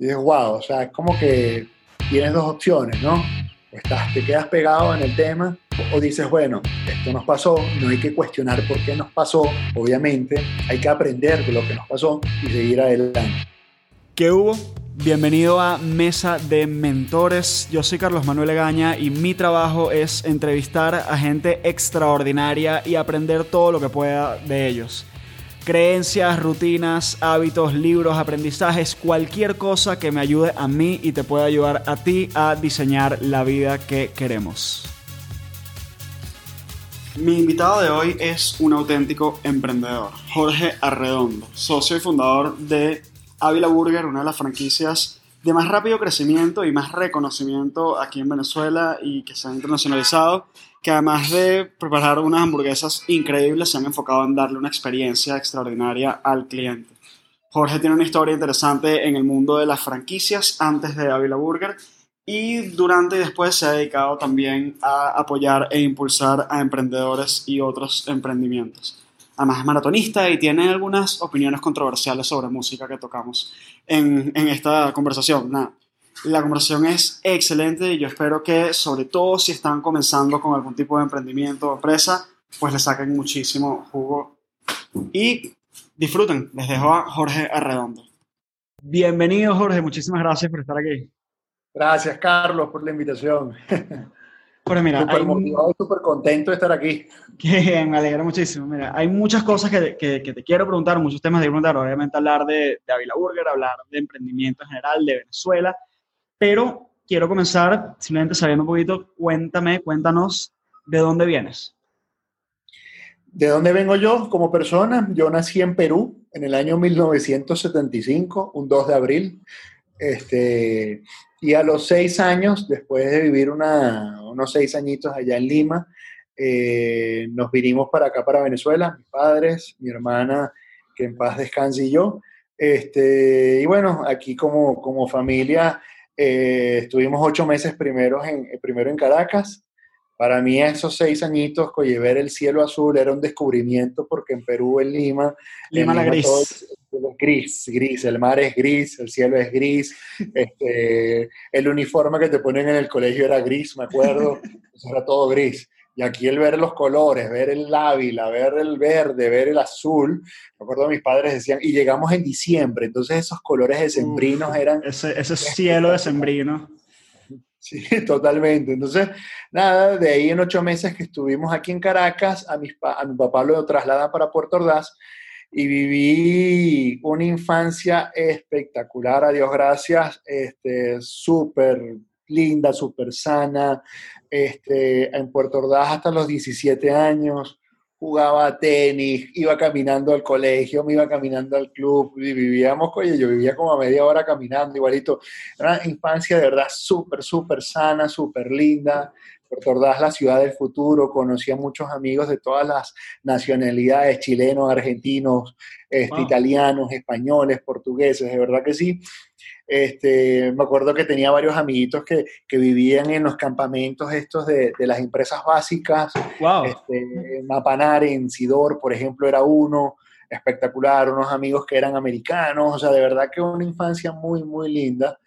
Y dices, wow, o sea, es como que tienes dos opciones, ¿no? O estás, te quedas pegado en el tema o dices, bueno, esto nos pasó, no hay que cuestionar por qué nos pasó, obviamente, hay que aprender de lo que nos pasó y seguir adelante. ¿Qué hubo? Bienvenido a Mesa de Mentores. Yo soy Carlos Manuel Egaña y mi trabajo es entrevistar a gente extraordinaria y aprender todo lo que pueda de ellos. Creencias, rutinas, hábitos, libros, aprendizajes, cualquier cosa que me ayude a mí y te pueda ayudar a ti a diseñar la vida que queremos. Mi invitado de hoy es un auténtico emprendedor, Jorge Arredondo, socio y fundador de Ávila Burger, una de las franquicias de más rápido crecimiento y más reconocimiento aquí en Venezuela y que se ha internacionalizado, que además de preparar unas hamburguesas increíbles, se han enfocado en darle una experiencia extraordinaria al cliente. Jorge tiene una historia interesante en el mundo de las franquicias antes de Ávila Burger y durante y después se ha dedicado también a apoyar e impulsar a emprendedores y otros emprendimientos además es maratonista y tiene algunas opiniones controversiales sobre música que tocamos en, en esta conversación. Nada, la conversación es excelente y yo espero que, sobre todo si están comenzando con algún tipo de emprendimiento o empresa, pues le saquen muchísimo jugo y disfruten. Les dejo a Jorge Arredondo. Bienvenido, Jorge. Muchísimas gracias por estar aquí. Gracias, Carlos, por la invitación. Pero mira, súper motivado, súper contento de estar aquí. Que me alegra muchísimo. Mira, hay muchas cosas que, que, te quiero preguntar, muchos temas de preguntar. Obviamente hablar de, de Avila Burger, hablar de emprendimiento en general, de Venezuela. Pero quiero comenzar simplemente sabiendo un poquito, cuéntame, cuéntanos, ¿de dónde vienes? ¿De dónde vengo yo como persona? Yo nací en Perú en el año 1975, un 2 de abril. Este, y a los seis años, después de vivir unos seis añitos allá en Lima, eh, nos vinimos para acá, para Venezuela, mis padres, mi hermana, que en paz descanse y yo. Este, y bueno, aquí como, como familia eh, estuvimos ocho meses primero en, primero en Caracas. Para mí esos seis añitos, oye, ver el cielo azul era un descubrimiento porque en Perú, en Lima... Lima, la gris gris, gris, el mar es gris, el cielo es gris, este, el uniforme que te ponen en el colegio era gris, me acuerdo, era todo gris. Y aquí el ver los colores, ver el ávila, ver el verde, ver el azul, me acuerdo mis padres decían, y llegamos en diciembre, entonces esos colores decembrinos eran... Ese, ese cielo decembrino. Sí, totalmente. Entonces, nada, de ahí en ocho meses que estuvimos aquí en Caracas, a, mis, a mi papá lo trasladan para Puerto Ordaz y viví una infancia espectacular, a Dios gracias, este, súper linda, súper sana, este, en Puerto Ordaz hasta los 17 años, jugaba tenis, iba caminando al colegio, me iba caminando al club, vivíamos, oye, yo vivía como a media hora caminando, igualito. Era una infancia de verdad súper, súper sana, súper linda. Puerto Ordaz, la ciudad del futuro, conocí a muchos amigos de todas las nacionalidades, chilenos, argentinos, este, italianos, españoles, portugueses, de verdad que sí. Este, me acuerdo que tenía varios amiguitos que, que vivían en los campamentos estos de, de las empresas básicas. Wow. Este, Mapanar, en Sidor, por ejemplo, era uno espectacular, unos amigos que eran americanos, o sea, de verdad que una infancia muy, muy linda.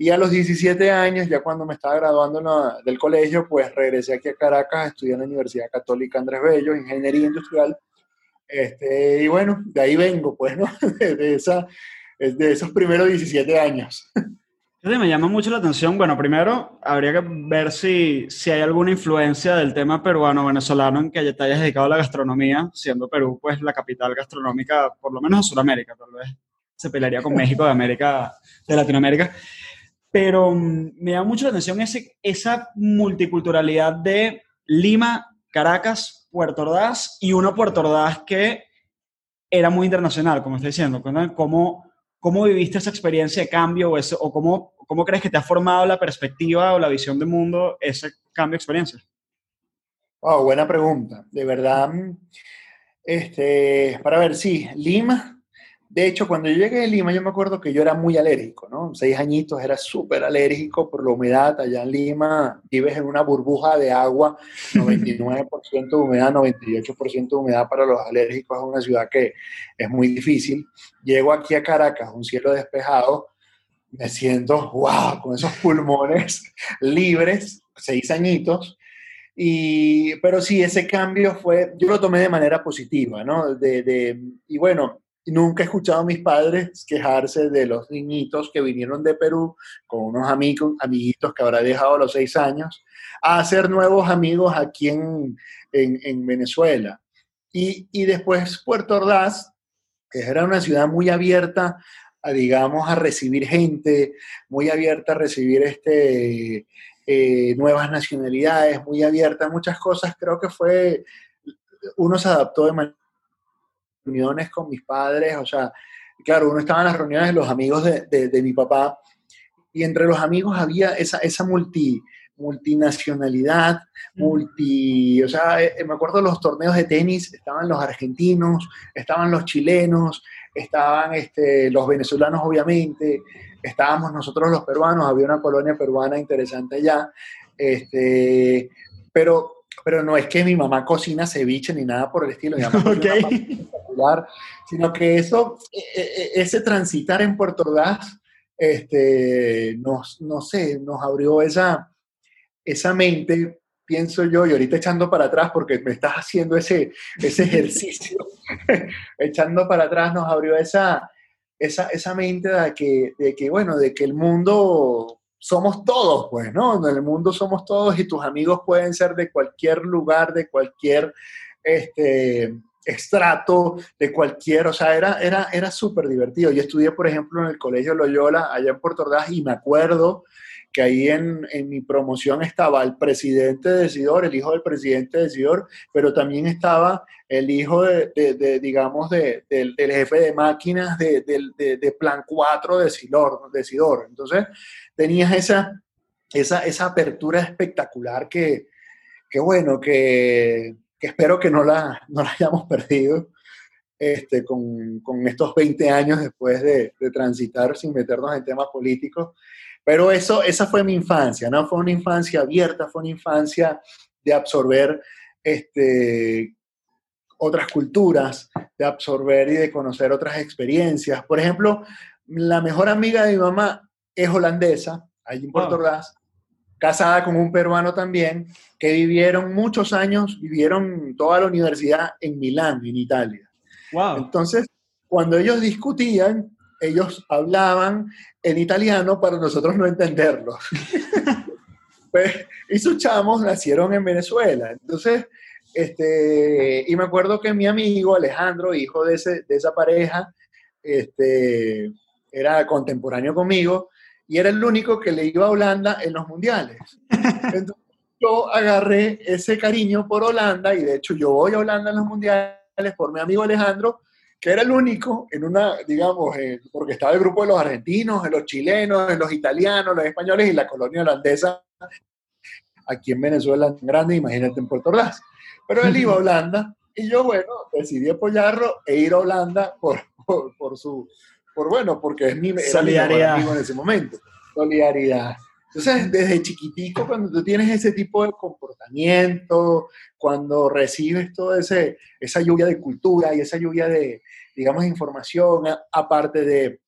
Y a los 17 años, ya cuando me estaba graduando del colegio, pues regresé aquí a Caracas, estudié en la Universidad Católica Andrés Bello, Ingeniería Industrial. Este, y bueno, de ahí vengo, pues, ¿no? De, esa, de esos primeros 17 años. Me llama mucho la atención. Bueno, primero habría que ver si, si hay alguna influencia del tema peruano-venezolano en que te hayas dedicado a la gastronomía, siendo Perú pues la capital gastronómica, por lo menos de Sudamérica, tal vez se pelearía con México de América, de Latinoamérica pero mm, me llama mucho la atención ese, esa multiculturalidad de Lima, Caracas, Puerto Ordaz y uno Puerto Ordaz que era muy internacional, como estoy diciendo. ¿Cómo, cómo viviste esa experiencia de cambio o, o cómo, cómo crees que te ha formado la perspectiva o la visión del mundo ese cambio de experiencia? Wow, buena pregunta. De verdad, este, para ver, sí, Lima de hecho, cuando yo llegué a Lima, yo me acuerdo que yo era muy alérgico, ¿no? Seis añitos, era súper alérgico por la humedad. Allá en Lima vives en una burbuja de agua, 99% de humedad, 98% de humedad para los alérgicos. Es una ciudad que es muy difícil. Llego aquí a Caracas, un cielo despejado, me siento, wow, con esos pulmones libres, seis añitos. Y, pero sí, ese cambio fue, yo lo tomé de manera positiva, ¿no? De, de, y bueno, nunca he escuchado a mis padres quejarse de los niñitos que vinieron de Perú con unos amigos, amiguitos que habrá dejado a los seis años, a hacer nuevos amigos aquí en, en, en Venezuela. Y, y, después Puerto Ordaz, que era una ciudad muy abierta a, digamos, a recibir gente, muy abierta a recibir este, eh, nuevas nacionalidades, muy abierta a muchas cosas, creo que fue, uno se adaptó de manera reuniones con mis padres, o sea, claro, uno estaba en las reuniones de los amigos de, de, de mi papá y entre los amigos había esa, esa multi, multinacionalidad, multi, o sea, eh, me acuerdo los torneos de tenis, estaban los argentinos, estaban los chilenos, estaban este, los venezolanos obviamente, estábamos nosotros los peruanos, había una colonia peruana interesante allá, este, pero, pero no es que mi mamá cocina ceviche ni nada por el estilo, okay. sino que eso, e, e, ese transitar en Puerto Ordaz, este, nos, no sé, nos abrió esa, esa mente, pienso yo, y ahorita echando para atrás, porque me estás haciendo ese, ese ejercicio, echando para atrás nos abrió esa, esa, esa mente de que, de que, bueno, de que el mundo somos todos, pues, ¿no? En el mundo somos todos y tus amigos pueden ser de cualquier lugar, de cualquier este, extrato, de cualquier, o sea, era, era, era súper divertido. Yo estudié, por ejemplo, en el Colegio Loyola, allá en Puerto Ordaz, y me acuerdo que ahí en, en, mi promoción estaba el presidente de Sidor, el hijo del presidente de Sidor, pero también estaba el hijo de, digamos, de, del, jefe de máquinas de, Plan 4 de Sidor, de Sidor. Entonces, tenías esa, esa, esa apertura espectacular que, que bueno, que, que, espero que no la, no la hayamos perdido. Este, con, con, estos 20 años después de, de, transitar sin meternos en temas políticos, pero eso, esa fue mi infancia, ¿no? Fue una infancia abierta, fue una infancia de absorber este, otras culturas, de absorber y de conocer otras experiencias. Por ejemplo, la mejor amiga de mi mamá es holandesa, allí en Puerto Ordaz, casada con un peruano también, que vivieron muchos años, vivieron toda la universidad en Milán, en Italia. Wow. Entonces, cuando ellos discutían, ellos hablaban en italiano para nosotros no entenderlo. pues, y sus chamos nacieron en Venezuela. Entonces, este, y me acuerdo que mi amigo Alejandro, hijo de, ese, de esa pareja, este, era contemporáneo conmigo y era el único que le iba a Holanda en los mundiales. Entonces, yo agarré ese cariño por Holanda y de hecho yo voy a Holanda en los mundiales por mi amigo Alejandro que era el único en una, digamos, eh, porque estaba el grupo de los argentinos, de los chilenos, de los italianos, los españoles y la colonia holandesa aquí en Venezuela grande, imagínate en Puerto Ordaz. Pero él iba a Holanda y yo, bueno, decidí apoyarlo e ir a Holanda por, por, por su, por bueno, porque es mi, Solidaridad. amigo en ese momento. Solidaridad. Entonces, desde chiquitico, cuando tú tienes ese tipo de comportamiento, cuando recibes toda esa lluvia de cultura y esa lluvia de, digamos, información, aparte de,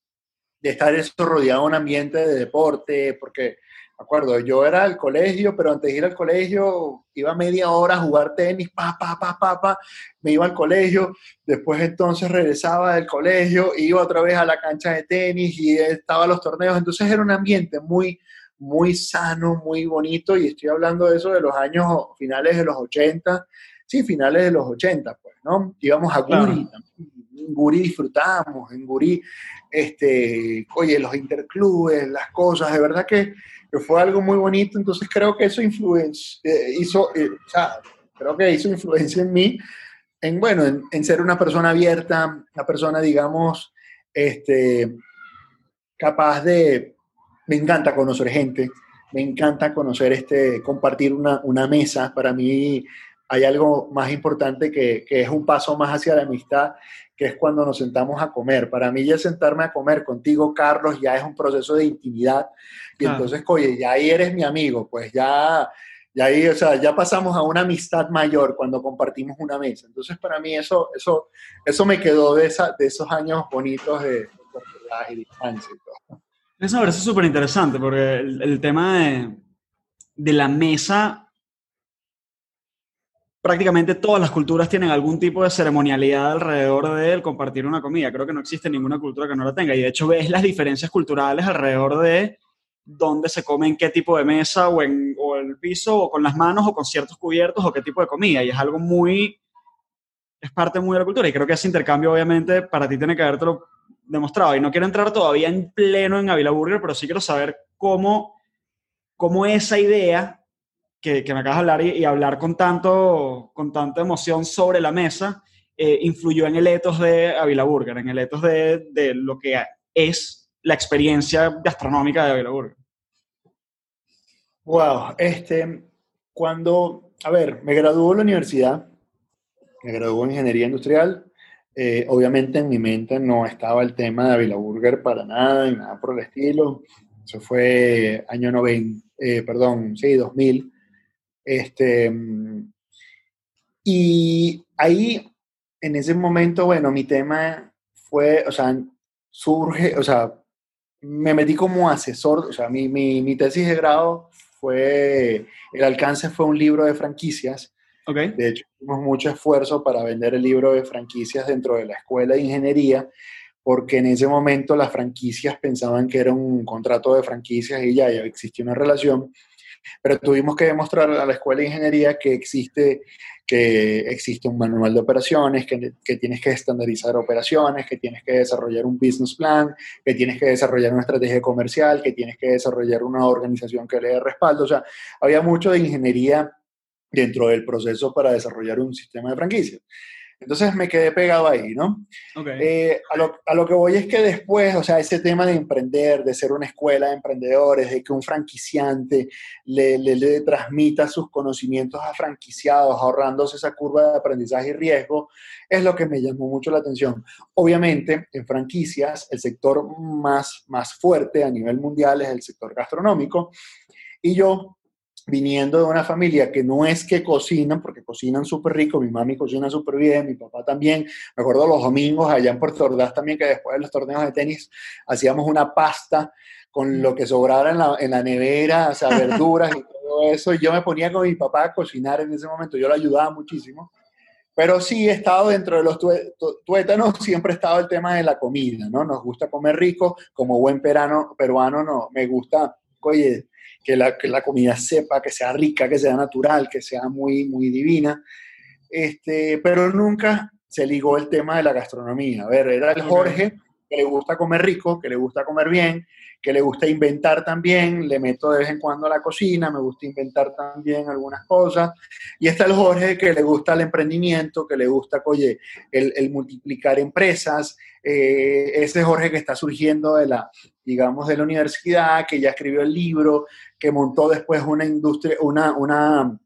de estar eso rodeado de un ambiente de deporte, porque, me acuerdo, yo era al colegio, pero antes de ir al colegio iba media hora a jugar tenis, pa, pa, pa, pa, pa, me iba al colegio, después entonces regresaba del colegio, iba otra vez a la cancha de tenis y estaba los torneos, entonces era un ambiente muy muy sano, muy bonito, y estoy hablando de eso de los años finales de los 80, sí, finales de los 80, pues, ¿no? Íbamos a Guri, en Guri disfrutábamos, en Guri, este, oye, los interclubes, las cosas, de verdad que, que fue algo muy bonito, entonces creo que eso influenció, eh, hizo, eh, o sea, creo que hizo influencia en mí, en, bueno, en, en ser una persona abierta, una persona, digamos, este, capaz de me encanta conocer gente, me encanta conocer, este, compartir una, una mesa. Para mí hay algo más importante que, que, es un paso más hacia la amistad, que es cuando nos sentamos a comer. Para mí ya sentarme a comer contigo, Carlos, ya es un proceso de intimidad. Y ah. entonces, oye, ya ahí eres mi amigo, pues ya, ya ahí, o sea, ya pasamos a una amistad mayor cuando compartimos una mesa. Entonces, para mí eso, eso, eso me quedó de, esa, de esos años bonitos de, de distancia y todo. Eso me parece súper interesante porque el, tema de, de la mesa prácticamente todas las culturas tienen algún tipo de ceremonialidad alrededor de compartir una comida. Creo que no existe ninguna cultura que no la tenga. Y de hecho ves las diferencias culturales alrededor de dónde se come en qué tipo de mesa o en o el piso o con las manos o con ciertos cubiertos o qué tipo de comida. Y es algo muy... es parte muy de la cultura. Y creo que ese intercambio obviamente para ti tiene que habértelo demostrado. Y no quiero entrar todavía en pleno en Avila Burger, pero sí quiero saber cómo, cómo esa idea que, me acabas de hablar y, hablar con, tanto, con tanta emoción sobre la mesa, eh, influyó en el ethos de Avila Burger, en el ethos de, de, lo que es la experiencia gastronómica de Avila Burger. Wow, este, cuando, a ver, me graduó en la universidad, me graduó en ingeniería industrial, eh, obviamente en mi mente no estaba el tema de Avila Burger para nada, ni nada por el estilo. Eso fue año 90, eh, perdón, sí, 2000. Este, y ahí, en ese momento, bueno, mi tema fue, o sea, surge, o sea, me metí como asesor, o sea, mi, mi, mi tesis de grado fue, el alcance fue un libro de franquicias. Okay. De hecho, hicimos mucho esfuerzo para vender el libro de franquicias dentro de la escuela de ingeniería, porque en ese momento las franquicias pensaban que era un contrato de franquicias y ya, ya existía una relación. Pero tuvimos que demostrar a la escuela de ingeniería que existe, que existe un manual de operaciones, que, que, tienes que estandarizar operaciones, que tienes que desarrollar un business plan, que tienes que desarrollar una estrategia comercial, que tienes que desarrollar una organización que le dé respaldo. O sea, había mucho de ingeniería dentro del proceso para desarrollar un sistema de franquicias. Entonces me quedé pegado ahí, ¿no? Eh, a, lo, a, lo, que voy es que después, o sea, ese tema de emprender, de ser una escuela de emprendedores, de que un franquiciante le, le, le transmita sus conocimientos a franquiciados, ahorrándose esa curva de aprendizaje y riesgo, es lo que me llamó mucho la atención. Obviamente, en franquicias, el sector más, más fuerte a nivel mundial es el sector gastronómico. Y yo viniendo de una familia que no es que cocinan, porque cocinan súper rico, mi mami cocina súper bien, mi papá también, me acuerdo los domingos allá en Puerto Ordaz también, que después de los torneos de tenis hacíamos una pasta con lo que sobrara en la, en la nevera, o sea, verduras y todo eso, y yo me ponía con mi papá a cocinar en ese momento, yo lo ayudaba muchísimo, pero sí he estado dentro de los tuétanos, siempre ha estado el tema de la comida, ¿no? Nos gusta comer rico, como buen perano, peruano, no, me gusta, oye, que la, que la comida sepa, que sea rica, que sea natural, que sea muy, muy divina. Este, pero nunca se ligó el tema de la gastronomía. A ver, era el Jorge que le gusta comer rico, que le gusta comer bien, que le gusta inventar también, le meto de vez en cuando a la cocina, me gusta inventar también algunas cosas. Y está el Jorge que le gusta el emprendimiento, que le gusta, oye, el, multiplicar empresas. Eh, ese Jorge que está surgiendo de la, digamos, de la universidad, que ya escribió el libro, que montó después una industria, una, una,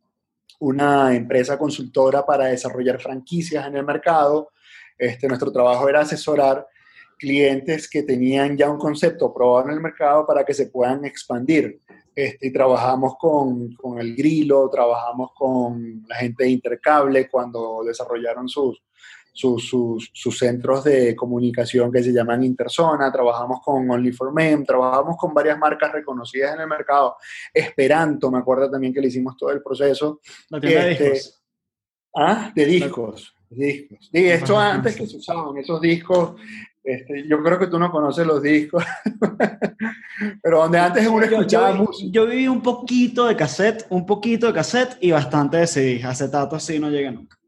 una empresa consultora para desarrollar franquicias en el mercado. Este, nuestro trabajo era asesorar clientes que tenían ya un concepto probado en el mercado para que se puedan expandir. Este, y trabajamos con, con, el Grilo, trabajamos con la gente de Intercable cuando desarrollaron sus, sus, sus, sus, centros de comunicación que se llaman Interzona, trabajamos con only 4 men trabajamos con varias marcas reconocidas en el mercado. Esperanto, me acuerdo también que le hicimos todo el proceso. La tienda este, de discos. Ah, de discos. discos. Y esto antes que se usaban esos discos este, yo creo que tú no conoces los discos, pero donde antes uno escuchaba yo, música. Yo viví un poquito de cassette, un poquito de cassette y bastante de CD. Acetato así no llega nunca.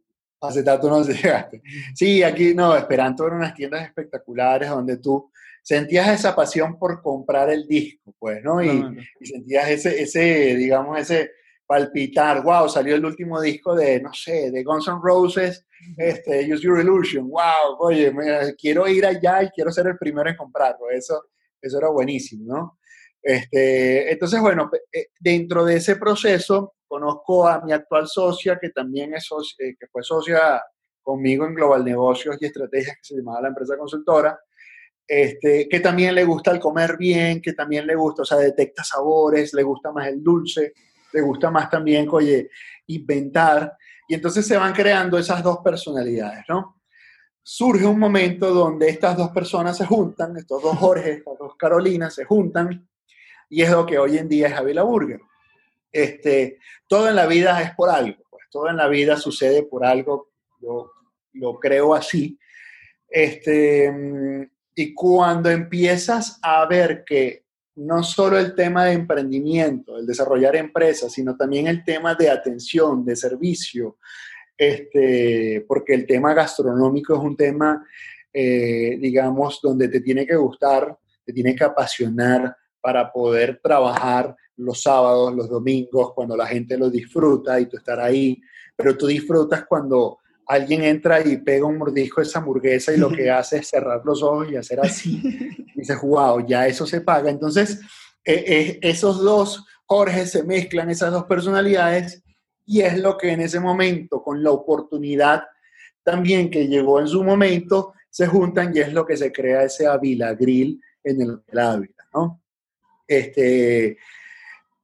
Acetato no llegaste. Sí, aquí no, Esperanto eran unas tiendas espectaculares donde tú sentías esa pasión por comprar el disco, pues, ¿no? Y, y sentías ese, ese, digamos, ese palpitar, wow, salió el último disco de, no sé, de Guns N' Roses, este, Use Your Illusion, wow, oye, quiero ir allá y quiero ser el primero en comprarlo, eso, eso era buenísimo, ¿no? Este, entonces, bueno, eh, dentro de ese proceso, conozco a mi actual socia, que también es socia, eh, que fue socia conmigo en Global Negocios y Estrategias, que se llamaba la empresa consultora, este, que también le gusta el comer bien, que también le gusta, o sea, detecta sabores, le gusta más el dulce, le gusta más también, oye, inventar. Y entonces se van creando esas dos personalidades, ¿no? surge un momento donde estas dos personas se juntan, estos dos Jorge, estas dos Carolinas se juntan, y es lo que hoy en día es Avila Burger. Este, todo en la vida es por algo, pues, todo en la vida sucede por algo, yo lo creo así. Este, y cuando empiezas a ver que no solo el tema de emprendimiento, el desarrollar empresas, sino también el tema de atención, de servicio, este, porque el tema gastronómico es un tema, eh, digamos, donde te tiene que gustar, te tiene que apasionar para poder trabajar los sábados, los domingos, cuando la gente lo disfruta y tú estar ahí, pero tú disfrutas cuando alguien entra y pega un mordisco de esa hamburguesa y lo que hace es cerrar los ojos y hacer así. Y dices, wow, ya eso se paga. Entonces, eh, eh, esos dos Jorge se mezclan, esas dos personalidades, y es lo que en ese momento, con la oportunidad también que llegó en su momento, se juntan y es lo que se crea ese Avila Grill en el Ávila, ¿no? Este,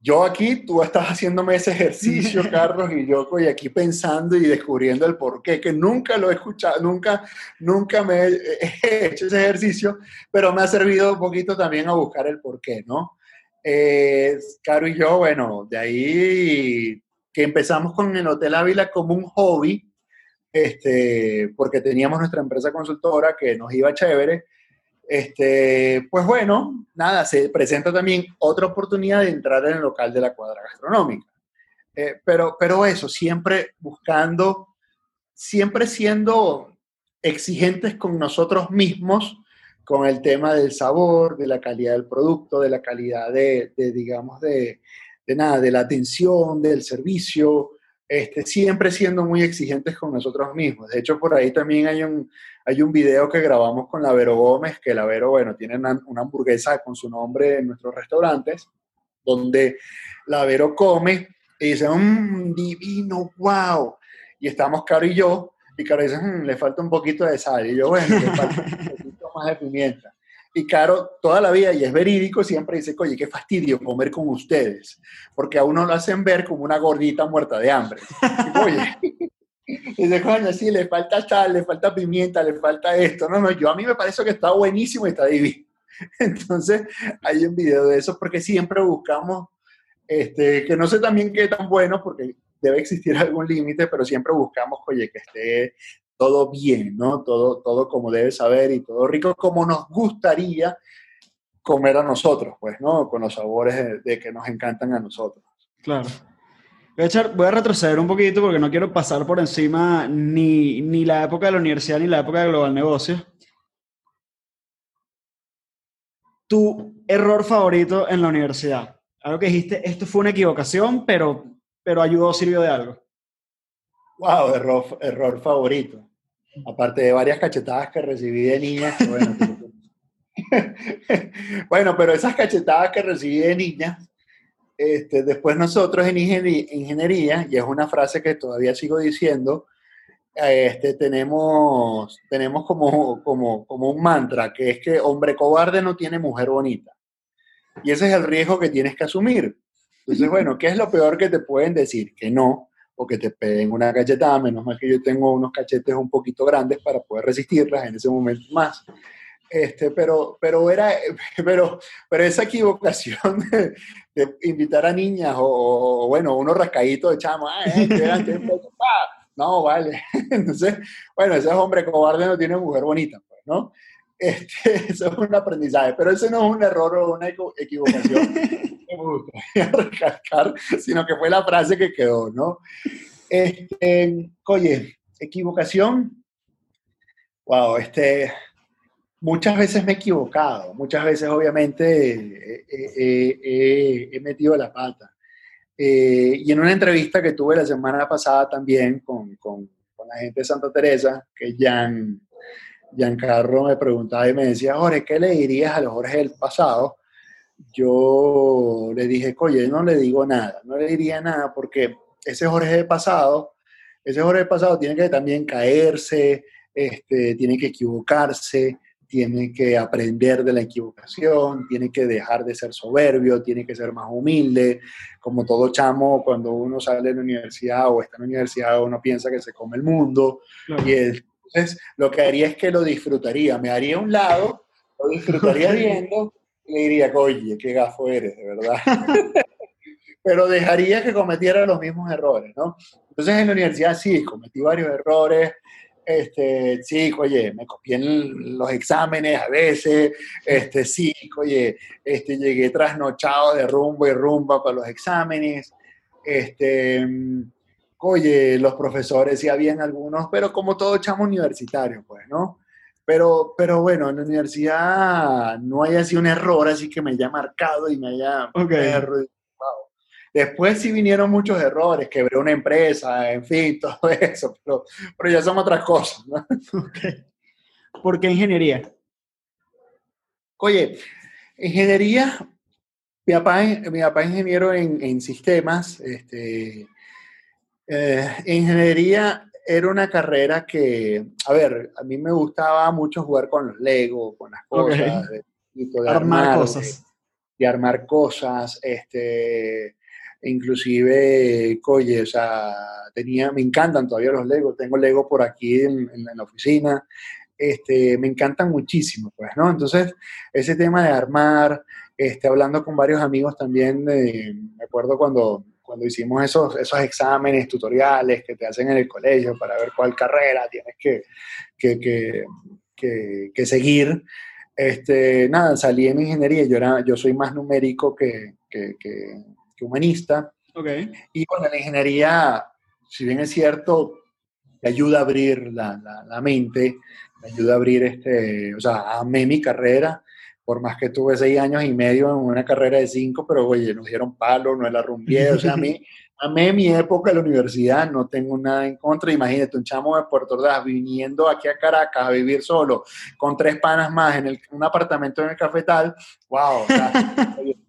yo aquí, tú estás haciéndome ese ejercicio, Carlos, y yo estoy aquí pensando y descubriendo el por qué, que nunca lo he escuchado, nunca, nunca me he hecho ese ejercicio, pero me ha servido un poquito también a buscar el por qué, ¿no? Eh, Caro y yo, bueno, de ahí que empezamos con el Hotel Ávila como un hobby, este, porque teníamos nuestra empresa consultora que nos iba chévere, este, pues bueno, nada, se presenta también otra oportunidad de entrar en el local de la cuadra gastronómica. Eh, pero, pero eso, siempre buscando, siempre siendo exigentes con nosotros mismos, con el tema del sabor, de la calidad del producto, de la calidad de, de digamos, de, de nada, de la atención, del servicio, este, siempre siendo muy exigentes con nosotros mismos. De hecho, por ahí también hay un, hay un video que grabamos con la Vero Gómez, que la Vero, bueno, tiene una, hamburguesa con su nombre en nuestros restaurantes, donde la Vero come y dice, mmm, divino, wow. Y estamos Caro y yo, y Caro dice, mmm, le falta un poquito de sal. Y yo, bueno, le falta un poquito más de pimienta. Y Caro, toda la vida, y es verídico, siempre dice, oye, qué fastidio comer con ustedes, porque a uno lo hacen ver como una gordita muerta de hambre. Y, oye, dice, coño, sí, le falta sal, le falta pimienta, le falta esto. No, no, yo a mí me parece que está buenísimo y está divino. Entonces, hay un video de eso, porque siempre buscamos, este, que no sé también qué tan bueno, porque debe existir algún límite, pero siempre buscamos, oye, que esté todo bien, ¿no? Todo, todo como debe saber y todo rico como nos gustaría comer a nosotros, pues, ¿no? Con los sabores de, que nos encantan a nosotros. Claro. Voy a, retroceder un poquito porque no quiero pasar por encima ni, ni la época de la universidad ni la época de Global Negocio. Tu error favorito en la universidad. Algo que dijiste, esto fue una equivocación, pero, pero ayudó, sirvió de algo. Wow, error, error favorito aparte de varias cachetadas que recibí de niña. Bueno, pero esas cachetadas que recibí de niña, este, después nosotros en ingeniería, y es una frase que todavía sigo diciendo, este, tenemos, tenemos como, como, como un mantra, que es que hombre cobarde no tiene mujer bonita. Y ese es el riesgo que tienes que asumir. Entonces, bueno, ¿qué es lo peor que te pueden decir? Que no, o que te peguen una cachetada, menos mal que yo tengo unos cachetes un poquito grandes para poder resistirlas en ese momento más. Este, pero, pero, era, pero, pero esa equivocación de, invitar a niñas o, bueno, unos rascaditos de chamo, ah, eh, no, vale. Entonces, bueno, ese hombre cobarde no tiene mujer bonita, pues, ¿no? Este, eso es un aprendizaje, pero ese no es un error o una equivocación me gustaría recalcar, sino que fue la frase que quedó, ¿no? Este, oye, equivocación. Wow, este, muchas veces me he equivocado, muchas veces obviamente he metido la pata. Eh, y en una entrevista que tuve la semana pasada también con, con, con la gente de Santa Teresa, que Jan, Giancarlo me preguntaba y me decía, Jorge, ¿qué le dirías a los Jorge del pasado? yo le dije, oye, no le digo nada, no le diría nada porque ese Jorge de pasado, ese Jorge de pasado tiene que también caerse, este, tiene que equivocarse, tiene que aprender de la equivocación, tiene que dejar de ser soberbio, tiene que ser más humilde, como todo chamo, cuando uno sale de la universidad o está en la universidad, uno piensa que se come el mundo, y es Entonces, lo que haría es que lo disfrutaría. Me haría a un lado, lo disfrutaría viendo y le diría, oye, qué gafo eres, de verdad. Pero dejaría que cometiera los mismos errores, ¿no? Entonces, en la universidad sí, cometí varios errores. Este, sí, oye, me copié en los exámenes a veces, este, sí, oye, este, llegué trasnochado de rumbo y rumba para los exámenes, este, oye, los profesores sí habían algunos, pero como todo chamo universitario, pues, ¿no? Pero, pero bueno, en la universidad no hay así un error así que me haya marcado y me haya... Okay. Después sí vinieron muchos errores, quebré una empresa, en fin, todo eso, pero, pero ya son otras cosas, ¿no? Okay. ¿Por qué ingeniería? Oye, ingeniería, mi papá, mi papá es ingeniero en, en sistemas, este, eh, ingeniería era una carrera que, a ver, a mí me gustaba mucho jugar con los Lego, con las cosas, okay. de, de, armar, armar, cosas. De, armar cosas, este, inclusive, oye, o sea, tenía, me encantan todavía los Lego, tengo Lego por aquí en, la oficina, este, me encantan muchísimo, pues, ¿no? Entonces, ese tema de armar, este, hablando con varios amigos también, eh, me acuerdo cuando cuando hicimos esos, esos exámenes tutoriales que te hacen en el colegio para ver cuál carrera tienes que, que, que, que, que seguir, este, nada, salí en ingeniería, yo, era, yo soy más numérico que, humanista. Okay. Y bueno, la ingeniería, si bien es cierto, te ayuda a abrir la, la, la mente, me ayuda a abrir, este, o sea, amé mi carrera, por más que tuve seis años y medio en una carrera de cinco, pero oye, nos dieron palo, no la rumbié, o sea, a mí, a mí mi época de la universidad, no tengo nada en contra, imagínate, un chamo de Puerto Ordaz viniendo aquí a Caracas a vivir solo, con tres panas más en el, un apartamento en el cafetal, wow, o sea, oye,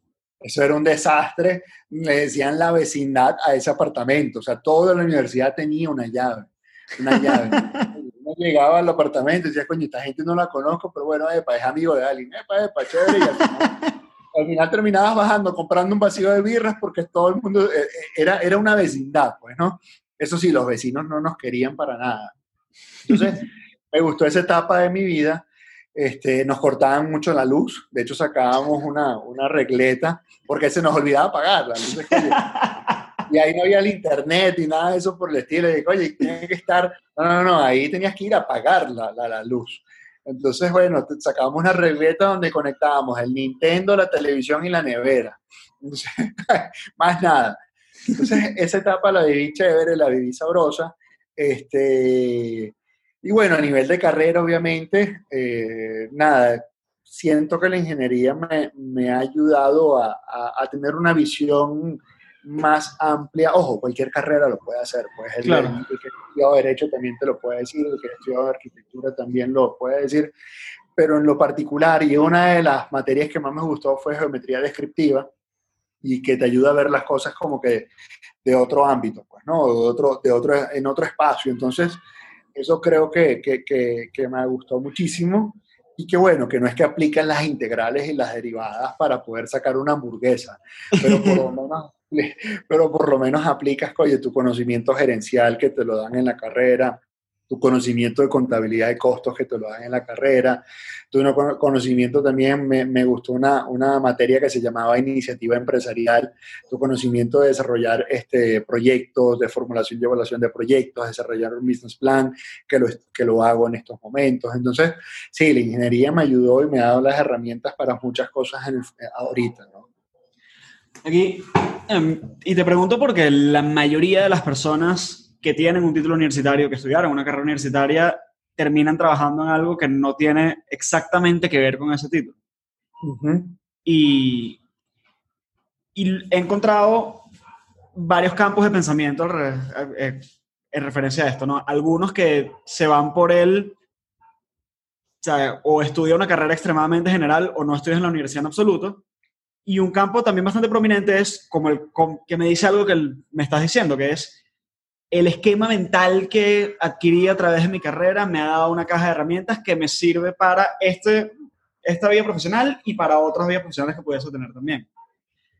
eso era un desastre, le decían la vecindad a ese apartamento, o sea, toda la universidad tenía una llave, una llave. uno llegaba al apartamento y decía, coño, esta gente no la conozco, pero bueno, epa, es amigo de alguien, epa, epa, chévere, y al final, al final terminabas bajando, comprando un vacío de birras porque todo el mundo, eh, era, era una vecindad, pues, ¿no? Eso sí, los vecinos no nos querían para nada. Entonces, me gustó esa etapa de mi vida. Este, nos cortaban mucho la luz, de hecho sacábamos una, una regleta porque se nos olvidaba pagarla. Y ahí no había el internet y nada de eso por el estilo. Y dije, oye, tiene que estar, no, no, no, ahí tenías que ir a pagar la, la, la luz. Entonces, bueno, sacábamos una regleta donde conectábamos el Nintendo, la televisión y la nevera. Entonces, más nada. Entonces, esa etapa la viví chévere, la viví sabrosa. Este, y bueno, a nivel de carrera, obviamente, eh, nada, siento que la ingeniería me, me ha ayudado a, a, a tener una visión más amplia. Ojo, cualquier carrera lo puede hacer. Pues el, claro. el, que estudiado Derecho también te lo puede decir, el que estudiado Arquitectura también lo puede decir. Pero en lo particular, y una de las materias que más me gustó fue Geometría Descriptiva, y que te ayuda a ver las cosas como que de otro ámbito, pues, ¿no? De otro, de otro, en otro espacio. Entonces, eso creo que, que, que, que me gustó muchísimo y que bueno, que no es que aplican las integrales y las derivadas para poder sacar una hamburguesa, pero por lo menos, pero por lo menos aplicas, oye, tu conocimiento gerencial que te lo dan en la carrera, tu conocimiento de contabilidad de costos que te lo dan en la carrera, tu conocimiento también, me, me, gustó una, una materia que se llamaba iniciativa empresarial, tu conocimiento de desarrollar este, proyectos, de formulación y evaluación de proyectos, desarrollar un business plan, que lo, que lo hago en estos momentos. Entonces, sí, la ingeniería me ayudó y me ha dado las herramientas para muchas cosas en el, ahorita, ¿no? Aquí, um, y te pregunto porque la mayoría de las personas que tienen un título universitario, que estudiaron una carrera universitaria, terminan trabajando en algo que no tiene exactamente que ver con ese título. Uh -huh. y, y, he encontrado varios campos de pensamiento en referencia a esto, ¿no? Algunos que se van por el, o estudia una carrera extremadamente general o no estudias en la universidad en absoluto. Y un campo también bastante prominente es como el que me dice algo que me estás diciendo, que es el esquema mental que adquirí a través de mi carrera me ha dado una caja de herramientas que me sirve para este, esta vida profesional y para otras vías profesionales que puedes tener también.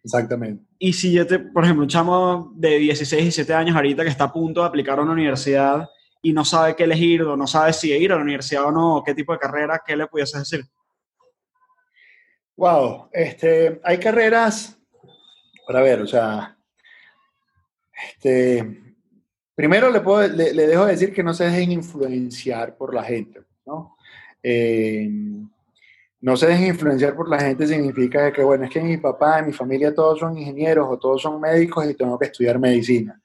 Exactamente. Y si yo te, por ejemplo, un chamo de 16, 17 años ahorita que está a punto de aplicar a una universidad y no sabe qué elegir o no sabe si ir a la universidad o no, qué tipo de carrera, ¿qué le pudieses decir? Wow, este, hay carreras, para ver, o sea, este, primero le, puedo, le, dejo decir que no se dejen influenciar por la gente, ¿no? Eh, no se dejen influenciar por la gente significa que, bueno, es que mi papá, mi familia todos son ingenieros o todos son médicos y tengo que estudiar medicina.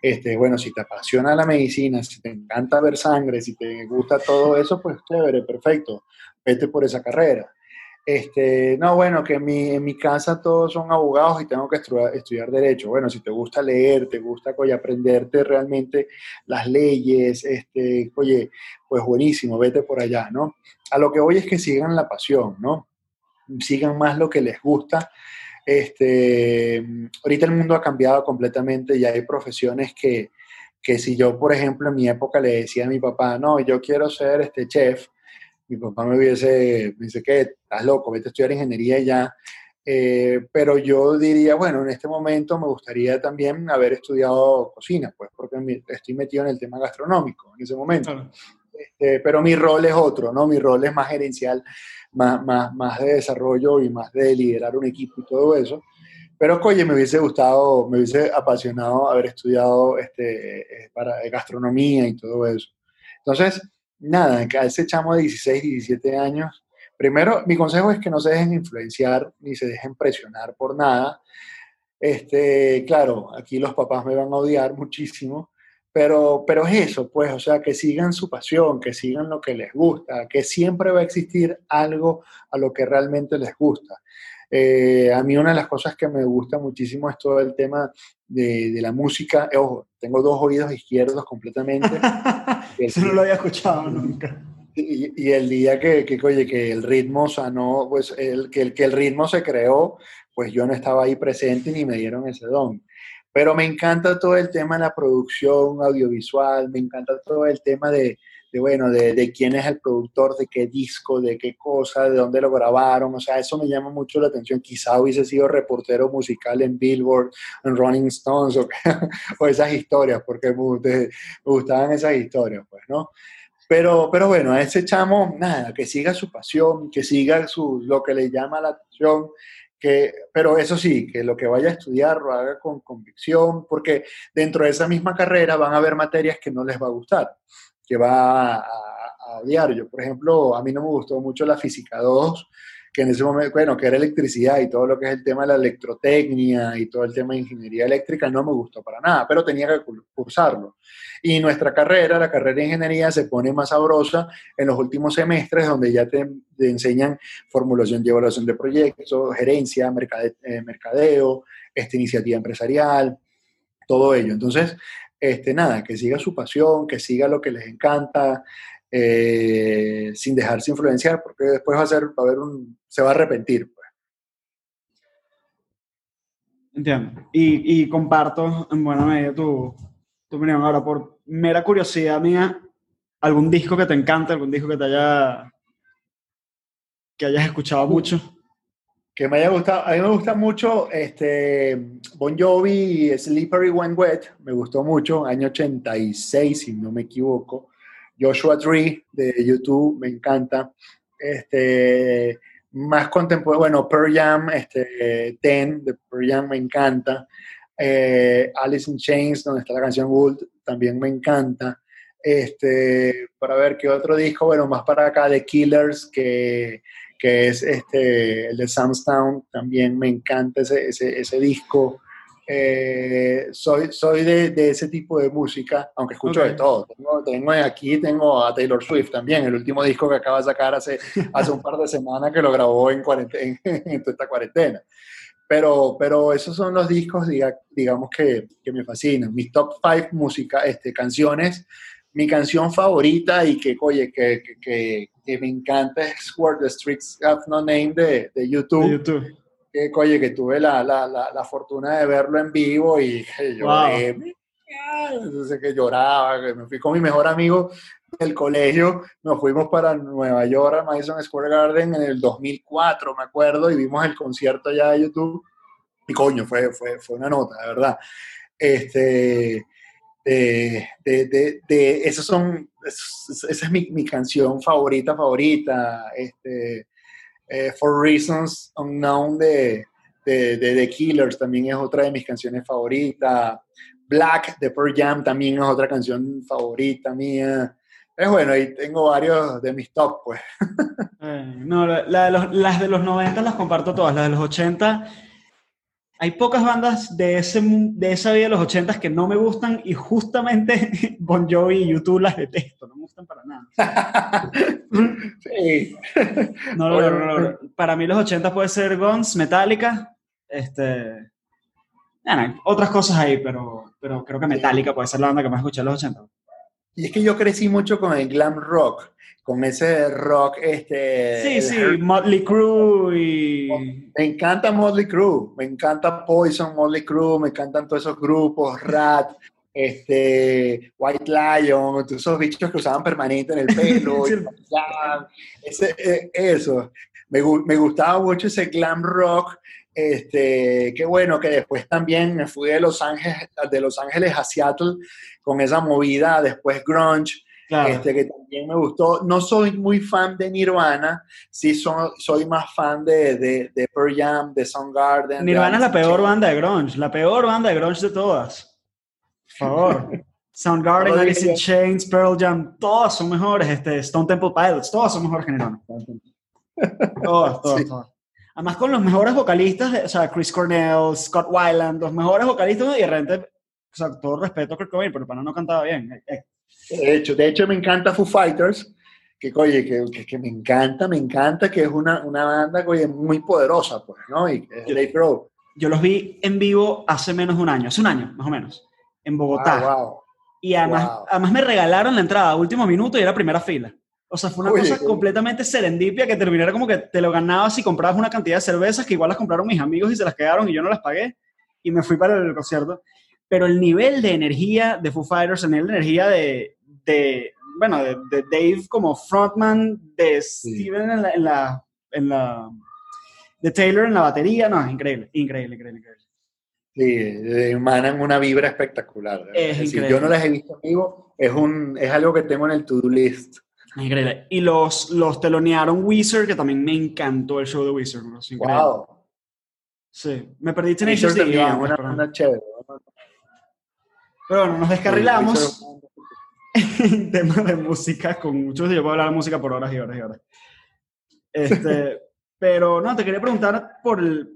Este, bueno, si te apasiona la medicina, si te encanta ver sangre, si te gusta todo eso, pues chévere, perfecto, vete por esa carrera. Este, no, bueno, que en mi, casa todos son abogados y tengo que estudiar, derecho. Bueno, si te gusta leer, te gusta oye, aprenderte realmente las leyes, este, oye, pues buenísimo, vete por allá, ¿no? A lo que voy es que sigan la pasión, ¿no? Sigan más lo que les gusta. Este, ahorita el mundo ha cambiado completamente y hay profesiones que, que si yo, por ejemplo, en mi época le decía a mi papá, no, yo quiero ser este chef, mi papá me hubiese, me dice que estás loco, vete a estudiar ingeniería ya. Eh, pero yo diría, bueno, en este momento me gustaría también haber estudiado cocina, pues porque estoy metido en el tema gastronómico en ese momento. Este, pero mi rol es otro, ¿no? Mi rol es más gerencial, más, más, más de desarrollo y más de liderar un equipo y todo eso. Pero, oye, me hubiese gustado, me hubiese apasionado haber estudiado este, eh, para gastronomía y todo eso. Entonces, nada, a ese chamo de 16, 17 años, primero, mi consejo es que no se dejen influenciar ni se dejen presionar por nada. Este, claro, aquí los papás me van a odiar muchísimo, pero, pero es eso, pues, o sea, que sigan su pasión, que sigan lo que les gusta, que siempre va a existir algo a lo que realmente les gusta. Eh, a mí una de las cosas que me gusta muchísimo es todo el tema de, la música. Ojo, tengo dos oídos izquierdos completamente. Eso no lo había escuchado nunca. Y, y el día que, que, oye, que el ritmo sanó, pues el, que, el, que el ritmo se creó, pues yo no estaba ahí presente ni me dieron ese don. Pero me encanta todo el tema de la producción audiovisual, me encanta todo el tema de, de bueno, de, quién es el productor, de qué disco, de qué cosa, de dónde lo grabaron, o sea, eso me llama mucho la atención. Quizá hubiese sido reportero musical en Billboard, en Rolling Stones, o, o esas historias, porque me, me, gustaban esas historias, pues, ¿no? Pero, pero bueno, a ese chamo, nada, que siga su pasión, que siga su, lo que le llama la atención, que, pero eso sí, que lo que vaya a estudiar lo haga con convicción, porque dentro de esa misma carrera van a haber materias que no les va a gustar que va a, a, odiar. Yo, por ejemplo, a mí no me gustó mucho la física 2, que en ese momento, bueno, que era electricidad y todo lo que es el tema de la electrotecnia y todo el tema de ingeniería eléctrica no me gustó para nada, pero tenía que cursarlo. Y nuestra carrera, la carrera de ingeniería, se pone más sabrosa en los últimos semestres, donde ya te, te enseñan formulación y evaluación de proyectos, gerencia, mercade, eh, mercadeo, esta iniciativa empresarial, todo ello. Entonces, este, nada, que siga su pasión, que siga lo que les encanta, eh, sin dejarse influenciar, porque después va a ser, va a haber un, se va a arrepentir. Pues. Entiendo. Y, comparto en buena medida tu, tu opinión. Ahora, por mera curiosidad mía, ¿algún disco que te encante, algún disco que te haya que hayas escuchado mucho? Que me haya gustado. A mí me gusta mucho este, Bon Jovi Slippery When Wet. Me gustó mucho, año 86, si no me equivoco. Joshua Tree de YouTube, me encanta. Este, más contemporáneo, bueno, Pearl Jam, este, Ten de Pearl Jam me encanta. Eh, Alice in Chains, donde está la canción Gold, también me encanta. Este, para ver qué otro disco, bueno, más para acá de Killers, que que es este, el de Samstown, también me encanta ese, ese, ese disco. Eh, soy soy de, de, ese tipo de música, aunque escucho okay. de todo. Tengo, tengo, aquí tengo a Taylor Swift también, el último disco que acaba de sacar hace, hace un par de semanas que lo grabó en, cuarentena, en esta cuarentena. Pero, pero esos son los discos, diga, digamos, que, que, me fascinan. Mis top 5 música, este, canciones mi canción favorita y que, oye, que, que, que, me encanta es Where the Streets Have No Name de, de YouTube. De YouTube. Que, oye, que tuve la, la, la, la, fortuna de verlo en vivo y que lloré. Wow. Entonces que lloraba, que me fui con mi mejor amigo del colegio, nos fuimos para Nueva York, a Madison Square Garden en el 2004, me acuerdo, y vimos el concierto allá de YouTube. Y coño, fue, fue, fue una nota, de verdad. Este, de, de, de, esas son, esa es mi, mi, canción favorita, favorita, este, eh, For Reasons Unknown de, de, The Killers también es otra de mis canciones favoritas, Black de Pearl Jam también es otra canción favorita mía. Es bueno, y tengo varios de mis top, pues. Eh, no, la, de los, las de los 90 las comparto todas, las de los 80 hay pocas bandas de, ese, de esa vida de los 80 que no me gustan y justamente Bon Jovi y YouTube las detesto, no me gustan para nada. sí. No, no, no, Para mí los 80 puede ser Guns, Metallica, este... otras cosas ahí, pero, pero creo que Metallica puede ser la banda que más escuché en los 80. Y es que yo crecí mucho con el glam rock, con ese rock, este... Sí, sí, Motley Crue y... Me encanta Motley Crue, me encanta Poison, Motley Crue, me encantan todos esos grupos, Rat, este, White Lion, todos esos bichos que usaban permanente en el pelo, ese, eh, eso. Me, me, gustaba mucho ese glam rock, este, qué bueno que después también me fui de Los Ángeles, de Los Ángeles a Seattle con esa movida, después grunge, este, que también me gustó. No soy muy fan de Nirvana, sí soy más fan de, de, de Pearl Jam, de Soundgarden. Nirvana es la peor banda de grunge, la peor banda de grunge de todas. Por favor. Soundgarden, Alice in Chains, Pearl Jam, todas son mejores. Este, Stone Temple Pilots, todas son mejores que Nirvana. todas, todas, todas. Además con los mejores vocalistas, o sea, Chris Cornell, Scott Weiland, los mejores vocalistas y de repente, o sea, todo respeto a Kurt Cobain, pero para no cantaba bien. Eh, eh, de hecho, de hecho me encanta Foo Fighters, que, oye, que, que, me encanta, me encanta, que es una, una banda oye, muy poderosa, pues, ¿no? Y es yo, yo los vi en vivo hace menos de un año, hace un año, más o menos, en Bogotá. Wow, Y además, además me regalaron la entrada a último minuto y era primera fila. O sea, fue una cosa completamente serendipia que terminara como que te lo ganabas y comprabas una cantidad de cervezas que igual las compraron mis amigos y se las quedaron y yo no las pagué y me fui para el concierto pero el nivel de energía de Foo Fighters, el nivel de energía de, de bueno, de, Dave como frontman, de Steven en la, en la, en la, de Taylor en la batería, no, es increíble, increíble, increíble, increíble. Sí, emanan una vibra espectacular. Es increíble. yo no las he visto vivo, es, un, es algo que tengo en el to-do list. Increíble. Y los, los telonearon Wizard, que también me encantó el show de Wizard. Wow. Sí, me perdí Tenacious D. Una, una chévere. Pero bueno, nos descarrilamos en temas de música con muchos. Yo puedo hablar de música por horas y horas y horas. Este, pero no, te quería preguntar por el.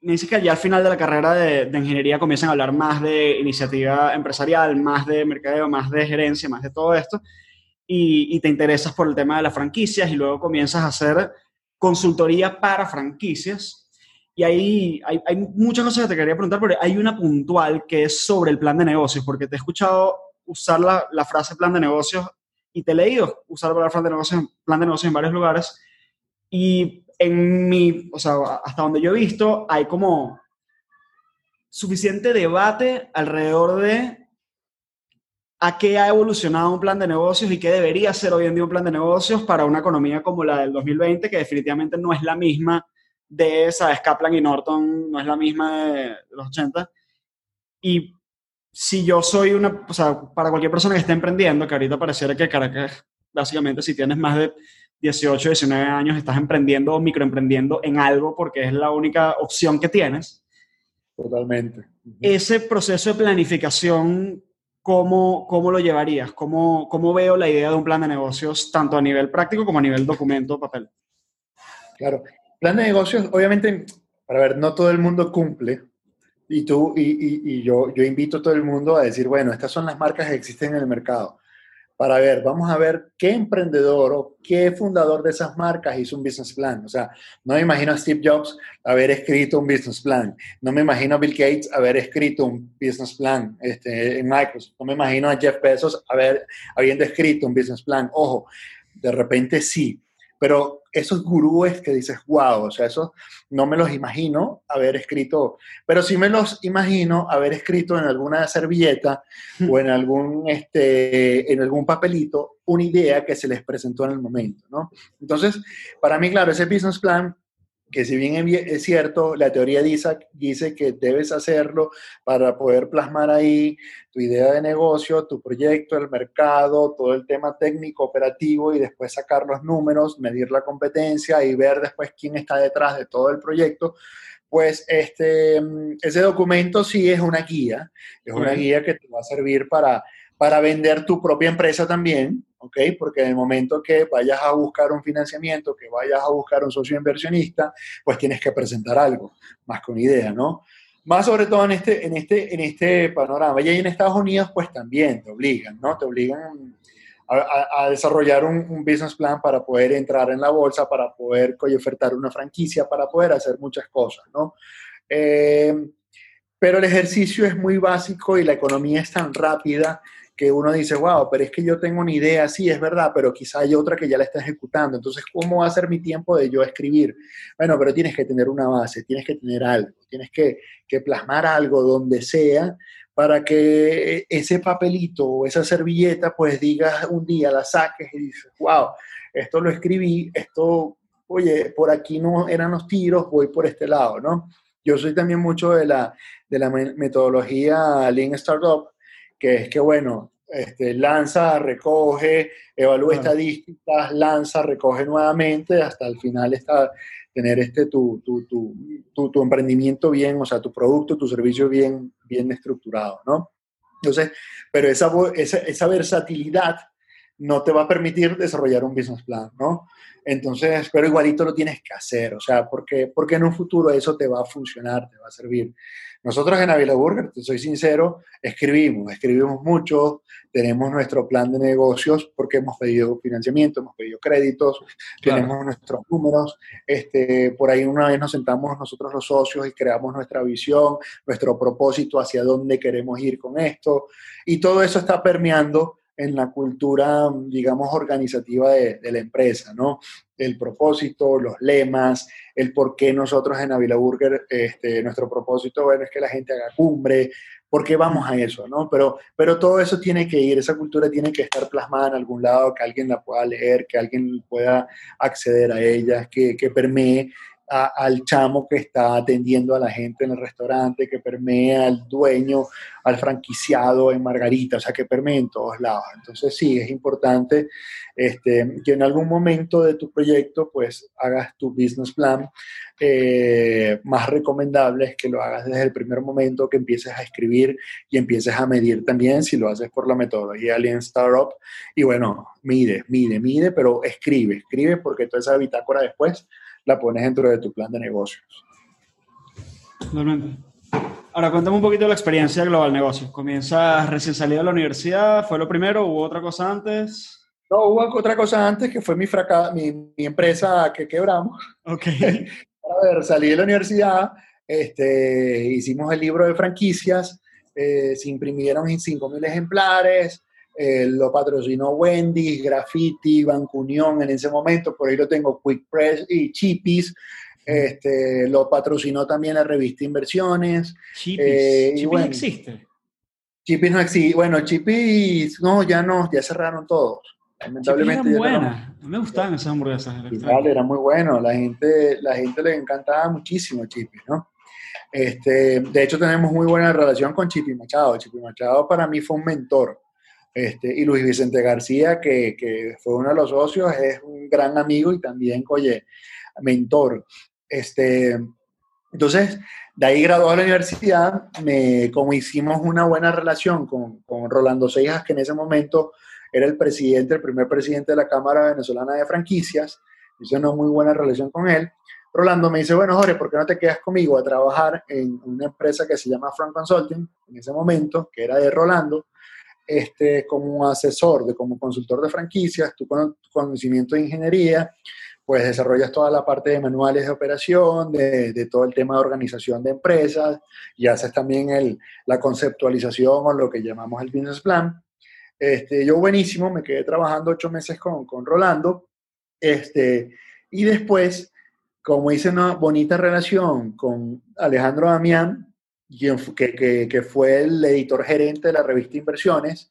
Me dices que ya al final de la carrera de, de, ingeniería comienzan a hablar más de iniciativa empresarial, más de mercadeo, más de gerencia, más de todo esto. Y, y te interesas por el tema de las franquicias y luego comienzas a hacer consultoría para franquicias y ahí hay, hay, muchas cosas que te quería preguntar, pero hay una puntual que es sobre el plan de negocios, porque te he escuchado usar la, la frase plan de negocios y te he leído usar la frase de negocios, plan de negocios en varios lugares. Y en mi, o sea, hasta donde yo he visto, hay como suficiente debate alrededor de a qué ha evolucionado un plan de negocios y qué debería ser hoy en día un plan de negocios para una economía como la del 2020, que definitivamente no es la misma de, esa Kaplan y Norton no es la misma de, los 80. Y si yo soy una, o sea, para cualquier persona que esté emprendiendo, que ahorita pareciera que Caracas, básicamente, si tienes más de 18, 19 años, estás emprendiendo o microemprendiendo en algo porque es la única opción que tienes. Totalmente. Ese proceso de planificación, ¿cómo, cómo lo llevarías? ¿Cómo, ¿Cómo veo la idea de un plan de negocios, tanto a nivel práctico como a nivel documento, papel? Claro, plan de negocios, obviamente, para ver, no todo el mundo cumple. Y tú y, y, yo, yo invito a todo el mundo a decir, bueno, estas son las marcas que existen en el mercado. Para ver, vamos a ver qué emprendedor o qué fundador de esas marcas hizo un business plan. O sea, no me imagino a Steve Jobs haber escrito un business plan. No me imagino a Bill Gates haber escrito un business plan este, en Microsoft. No me imagino a Jeff Bezos haber, habiendo escrito un business plan. Ojo, de repente sí, pero esos gurúes que dices, wow, o sea, eso no me los imagino haber escrito, pero sí me los imagino haber escrito en alguna servilleta o en algún, este, en algún papelito una idea que se les presentó en el momento, ¿no? Entonces, para mí, claro, ese business plan que si bien es cierto, la teoría dice, dice que debes hacerlo para poder plasmar ahí tu idea de negocio, tu proyecto, el mercado, todo el tema técnico, operativo y después sacar los números, medir la competencia y ver después quién está detrás de todo el proyecto, pues este, ese documento sí es una guía, es una guía que te va a servir para, para vender tu propia empresa también, ¿ok? Porque en el momento que vayas a buscar un financiamiento, que vayas a buscar un socio inversionista, pues tienes que presentar algo, más con idea, ¿no? Más sobre todo en este, en este, en este panorama. Y ahí en Estados Unidos, pues también te obligan, ¿no? Te obligan a, desarrollar un, business plan para poder entrar en la bolsa, para poder ofertar una franquicia, para poder hacer muchas cosas, ¿no? Eh, pero el ejercicio es muy básico y la economía es tan rápida que uno dice, wow, pero es que yo tengo una idea, sí, es verdad, pero quizá hay otra que ya la está ejecutando. Entonces, ¿cómo va a ser mi tiempo de yo escribir? Bueno, pero tienes que tener una base, tienes que tener algo, tienes que, que plasmar algo donde sea para que ese papelito o esa servilleta, pues digas un día, la saques y dices, wow, esto lo escribí, esto, oye, por aquí no eran los tiros, voy por este lado, ¿no? Yo soy también mucho de la, de la metodología Lean Startup, que es que, bueno, este, lanza, recoge, evalúa estadísticas, lanza, recoge nuevamente, hasta el final está tener este, tu, tu, tu, tu, emprendimiento bien, o sea, tu producto, tu servicio bien, bien estructurado, ¿no? Entonces, pero esa, esa, esa versatilidad no te va a permitir desarrollar un business plan, ¿no? Entonces, pero igualito lo tienes que hacer, o sea, porque, porque en un futuro eso te va a funcionar, te va a servir. Nosotros en Avila Burger, te soy sincero, escribimos, escribimos mucho, tenemos nuestro plan de negocios porque hemos pedido financiamiento, hemos pedido créditos, tenemos nuestros números. Este, por ahí una vez nos sentamos nosotros los socios y creamos nuestra visión, nuestro propósito hacia dónde queremos ir con esto. Y todo eso está permeando en la cultura, digamos, organizativa de, la empresa, ¿no? El propósito, los lemas, el por qué nosotros en Avila Burger, este, nuestro propósito, bueno, es que la gente haga cumbre, por qué vamos a eso, ¿no? Pero, pero todo eso tiene que ir, esa cultura tiene que estar plasmada en algún lado, que alguien la pueda leer, que alguien pueda acceder a ella, que, que permee al chamo que está atendiendo a la gente en el restaurante, que permea al dueño, al franquiciado en Margarita, o sea, que permea en todos lados. Entonces sí, es importante este, que en algún momento de tu proyecto pues hagas tu business plan. Eh, más recomendable es que lo hagas desde el primer momento, que empieces a escribir y empieces a medir también si lo haces por la metodología Alien Startup. Y bueno, mide, mide, mide, pero escribe, escribe porque toda esa bitácora después la pones dentro de tu plan de negocios. Totalmente. Ahora, cuéntame un poquito de la experiencia de Global Negocios. ¿Comienzas recién salido de la universidad? ¿Fue lo primero? ¿Hubo otra cosa antes? No, hubo otra cosa antes que fue mi, mi, mi empresa que quebramos. Ok. A ver, salí de la universidad, este, hicimos el libro de franquicias, eh, se imprimieron 5.000 ejemplares, eh, lo patrocinó Wendy's, Graffiti, Banco Unión en ese momento, por ahí lo tengo, Quick Press y Chippies. Este, lo patrocinó también la revista Inversiones. Chippies, eh, existe. Chippies no existe. Bueno, Chippies, no, ya no, ya cerraron todos. Lamentablemente. Era buena. No. me gustaban esas hamburguesas. era muy bueno. La gente, la gente le encantaba muchísimo Chippies, ¿no? Este, de hecho, tenemos muy buena relación con Chipi Machado. Chipi Machado para mí fue un mentor. Este, y Luis Vicente García, que, que, fue uno de los socios, es un gran amigo y también, oye, mentor. Este, entonces, de ahí graduado a la universidad, me, como hicimos una buena relación con, con Rolando Seijas, que en ese momento era el presidente, el primer presidente de la Cámara Venezolana de Franquicias, hice una muy buena relación con él. Rolando me dice, bueno, Jorge, ¿por qué no te quedas conmigo a trabajar en una empresa que se llama Frank Consulting, en ese momento, que era de Rolando, este, como asesor, de, como consultor de franquicias, tú con tu conocimiento de ingeniería, pues desarrollas toda la parte de manuales de operación, de, todo el tema de organización de empresas, y haces también el, la conceptualización o lo que llamamos el business plan. Este, yo buenísimo, me quedé trabajando ocho meses con, con Rolando, este, y después, como hice una bonita relación con Alejandro Damián, que, que, fue el editor gerente de la revista Inversiones,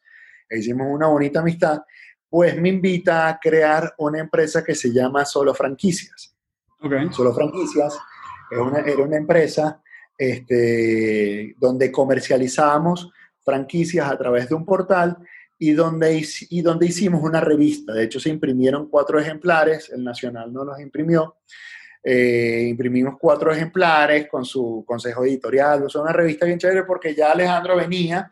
e hicimos una bonita amistad, pues me invita a crear una empresa que se llama Solo Franquicias. Solo Franquicias era una empresa este, donde comercializábamos franquicias a través de un portal y donde, y donde hicimos una revista. De hecho, se imprimieron cuatro ejemplares, el Nacional no los imprimió. Eh, imprimimos cuatro ejemplares con su consejo editorial. O una revista bien chévere porque ya Alejandro venía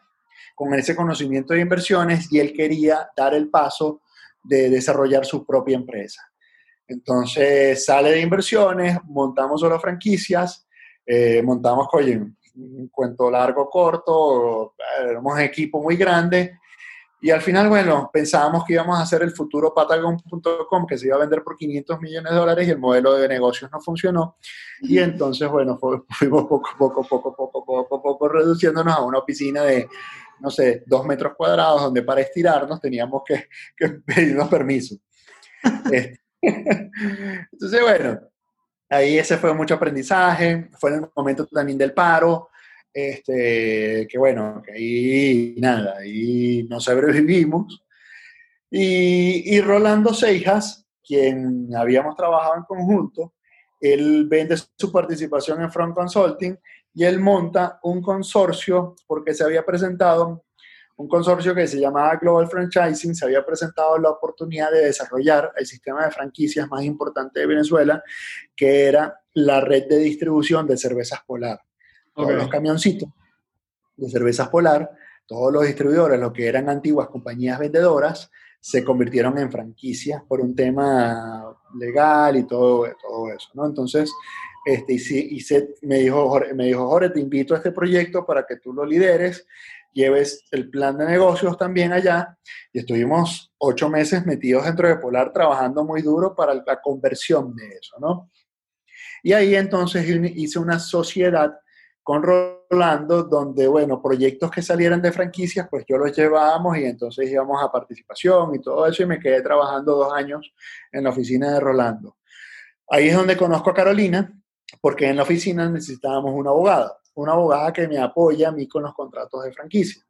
con ese conocimiento de inversiones y él quería dar el paso de desarrollar su propia empresa. Entonces sale de inversiones, montamos solo franquicias, eh, montamos, oye, un cuento largo, corto, éramos equipo muy grande y al final, bueno, pensábamos que íbamos a hacer el futuro Patagon.com, que se iba a vender por 500 millones de dólares y el modelo de negocios no funcionó. Y entonces, bueno, fuimos poco, poco, poco, poco, poco, poco reduciéndonos a una oficina de, no sé, dos metros cuadrados, donde para estirarnos teníamos que, que pedirnos permiso. Este, entonces, bueno, ahí ese fue mucho aprendizaje, fue en el momento también del paro, este, que bueno, que ahí nada, ahí nos sobrevivimos. Y, y Rolando Seijas, quien habíamos trabajado en conjunto, él vende su participación en Front Consulting y él monta un consorcio porque se había presentado un consorcio que se llamaba Global Franchising, se había presentado la oportunidad de desarrollar el sistema de franquicias más importante de Venezuela, que era la red de distribución de cervezas polar todos los camioncitos de cervezas polar, todos los distribuidores, lo que eran antiguas compañías vendedoras, se convirtieron en franquicias por un tema legal y todo, todo eso, ¿no? Entonces, este, y, me, dijo, Jorge, me dijo, Jorge, te invito a este proyecto para que tú lo lideres, lleves el plan de negocios también allá, y estuvimos ocho meses metidos dentro de Polar trabajando muy duro para la conversión de eso, ¿no? Y ahí entonces hice una sociedad con Rolando, donde, bueno, proyectos que salieran de franquicias, pues yo los llevábamos y entonces íbamos a participación y todo eso y me quedé trabajando dos años en la oficina de Rolando. Ahí es donde conozco a Carolina, porque en la oficina necesitábamos una abogada, una abogada que me apoya a mí con los contratos de franquicia.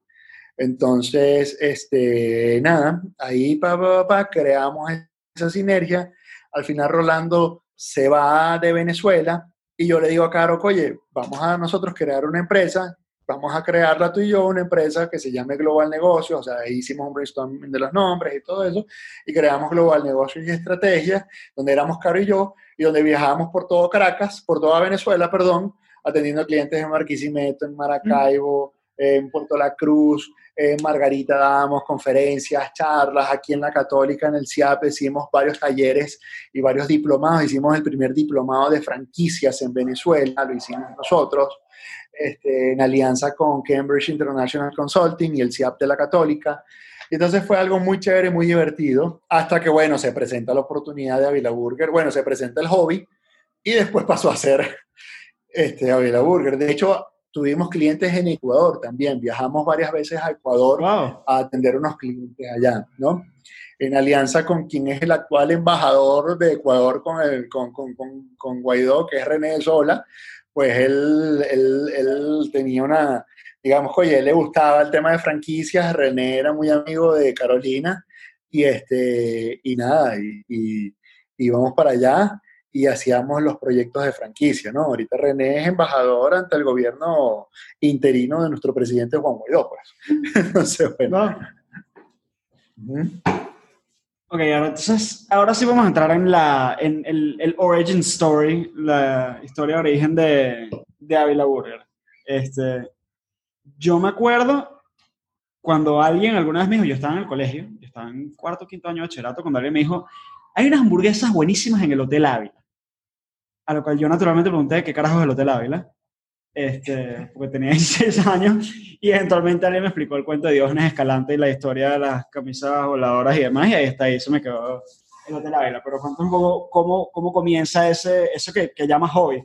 Entonces, este, nada, ahí pa, pa, creamos esa sinergia. Al final Rolando se va de Venezuela y yo le digo a Caro, oye, vamos a nosotros crear una empresa, vamos a crearla tú y yo, una empresa que se llame Global Negocios, o sea, ahí hicimos un brainstorming de los nombres y todo eso, y creamos Global Negocios y Estrategias, donde éramos Caro y yo, y donde viajábamos por todo Caracas, por toda Venezuela, perdón, atendiendo clientes en Marquisimeto, en Maracaibo, en Puerto La Cruz, en Margarita dábamos conferencias, charlas, aquí en la Católica, en el CIAP, hicimos varios talleres y varios diplomados, hicimos el primer diplomado de franquicias en Venezuela, lo hicimos nosotros, este, en alianza con Cambridge International Consulting y el CIAP de la Católica. Entonces fue algo muy chévere, muy divertido, hasta que, bueno, se presenta la oportunidad de Avila Burger, bueno, se presenta el hobby y después pasó a ser este, Avila Burger. De hecho, tuvimos clientes en Ecuador también, viajamos varias veces a Ecuador a atender unos clientes allá, ¿no? En alianza con quien es el actual embajador de Ecuador con, el, con, con, con, Guaidó, que es René Sola, pues él, él, él, tenía una, digamos, oye, él le gustaba el tema de franquicias, René era muy amigo de Carolina, y, este, y nada, y, y íbamos para allá y hacíamos los proyectos de franquicia, ¿no? Ahorita René es embajador ante el gobierno interino de nuestro presidente Juan Guaidó, pues. Entonces, bueno. Ok, ahora, entonces, ahora sí vamos a entrar en, la, en el, el origin story, la historia de origen de, de Ávila Burger. Este, yo me acuerdo cuando alguien alguna vez me dijo, yo estaba en el colegio, yo estaba en cuarto, quinto año de bachillerato, cuando alguien me dijo, hay unas hamburguesas buenísimas en el Hotel Ávila. A lo cual yo naturalmente pregunté qué carajo es el Hotel Ávila, este, porque tenía 16 años y eventualmente alguien me explicó el cuento de Diógenes Escalante y la historia de las camisas voladoras y demás, y ahí está, y eso me quedó el Hotel Ávila. Pero cuéntame poco cómo, cómo comienza ese, eso que, que llamas hobby.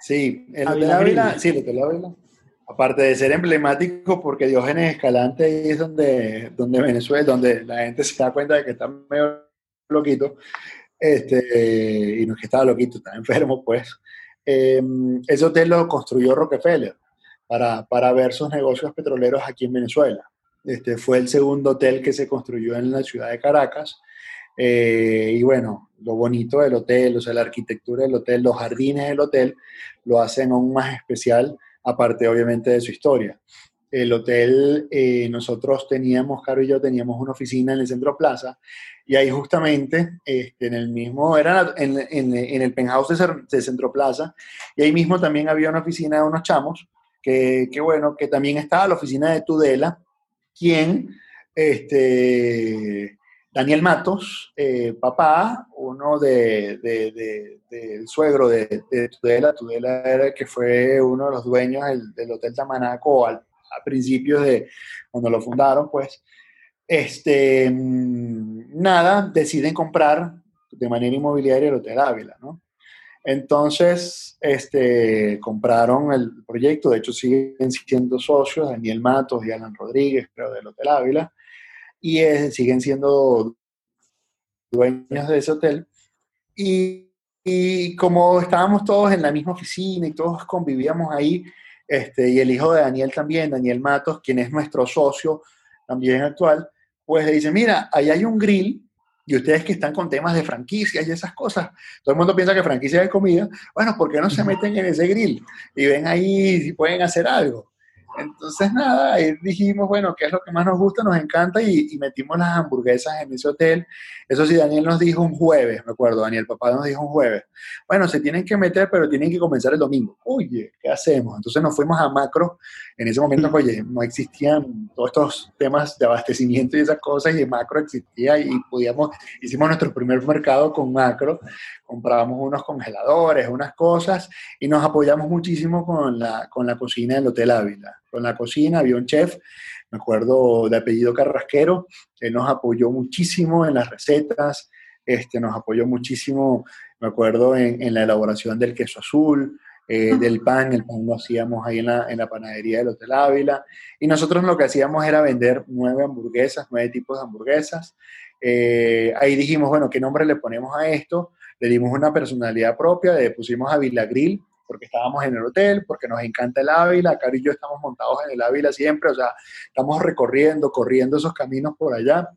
Sí, el Hotel Ávila, sí, el Hotel Ávila. Aparte de ser emblemático, porque Diógenes Escalante ahí es donde, donde Venezuela, donde la gente se da cuenta de que está medio loquito. Este, y no es que estaba loquito, estaba enfermo, pues. Em, ese hotel lo construyó Rockefeller para, para ver sus negocios petroleros aquí en Venezuela. Este, fue el segundo hotel que se construyó en la ciudad de Caracas. Eh, y bueno, lo bonito del hotel, o sea, la arquitectura del hotel, los jardines del hotel, lo hacen aún más especial, aparte obviamente de su historia. El hotel, eh, nosotros teníamos, Caro y yo teníamos una oficina en el Centro Plaza, y ahí justamente, este, en el mismo, era en, en, el penthouse de, Centro Plaza, y ahí mismo también había una oficina de unos chamos, que, que bueno, que también estaba la oficina de Tudela, quien, este, Daniel Matos, eh, papá, uno del de, suegro de, Tudela, Tudela era que fue uno de los dueños del, Hotel Tamanaco al, a principios de cuando lo fundaron, pues, este, mm, nada, deciden comprar de manera inmobiliaria el Hotel Ávila, ¿no? Entonces, este, compraron el proyecto, de hecho siguen siendo socios, Daniel Matos y Alan Rodríguez, creo, del Hotel Ávila y siguen siendo dueños de ese hotel. Y, y, como estábamos todos en la misma oficina y todos convivíamos ahí, este, y el hijo de Daniel también, Daniel Matos, quien es nuestro socio también actual, pues le dice, mira, ahí hay un grill y ustedes que están con temas de franquicias y esas cosas, todo el mundo piensa que franquicia es comida, bueno, ¿por qué no se meten en ese grill y ven ahí si pueden hacer algo? Entonces, nada, ahí dijimos, bueno, ¿qué es lo que más nos gusta? Nos encanta y, metimos las hamburguesas en ese hotel. Eso sí, Daniel nos dijo un jueves, me acuerdo, Daniel, papá nos dijo un jueves. Bueno, se tienen que meter, pero tienen que comenzar el domingo. Oye, ¿qué hacemos? Entonces nos fuimos a Macro. En ese momento, oye, no existían todos estos temas de abastecimiento y esas cosas, y Macro existía y podíamos, hicimos nuestro primer mercado con Macro comprábamos unos congeladores, unas cosas, y nos apoyamos muchísimo con la, con la cocina del Hotel Ávila. Con la cocina había un chef, me acuerdo de apellido Carrasquero, que nos apoyó muchísimo en las recetas, este, nos apoyó muchísimo, me acuerdo, en, en la elaboración del queso azul, eh, del pan, el pan lo hacíamos ahí en la, en la, panadería del Hotel Ávila, y nosotros lo que hacíamos era vender nueve hamburguesas, nueve tipos de hamburguesas. Eh, ahí dijimos, bueno, ¿qué nombre le ponemos a esto? le dimos una personalidad propia, le pusimos Ávila Grill, porque estábamos en el hotel, porque nos encanta el Ávila, Cari y yo estamos montados en el Ávila siempre, o sea, estamos recorriendo, corriendo esos caminos por allá,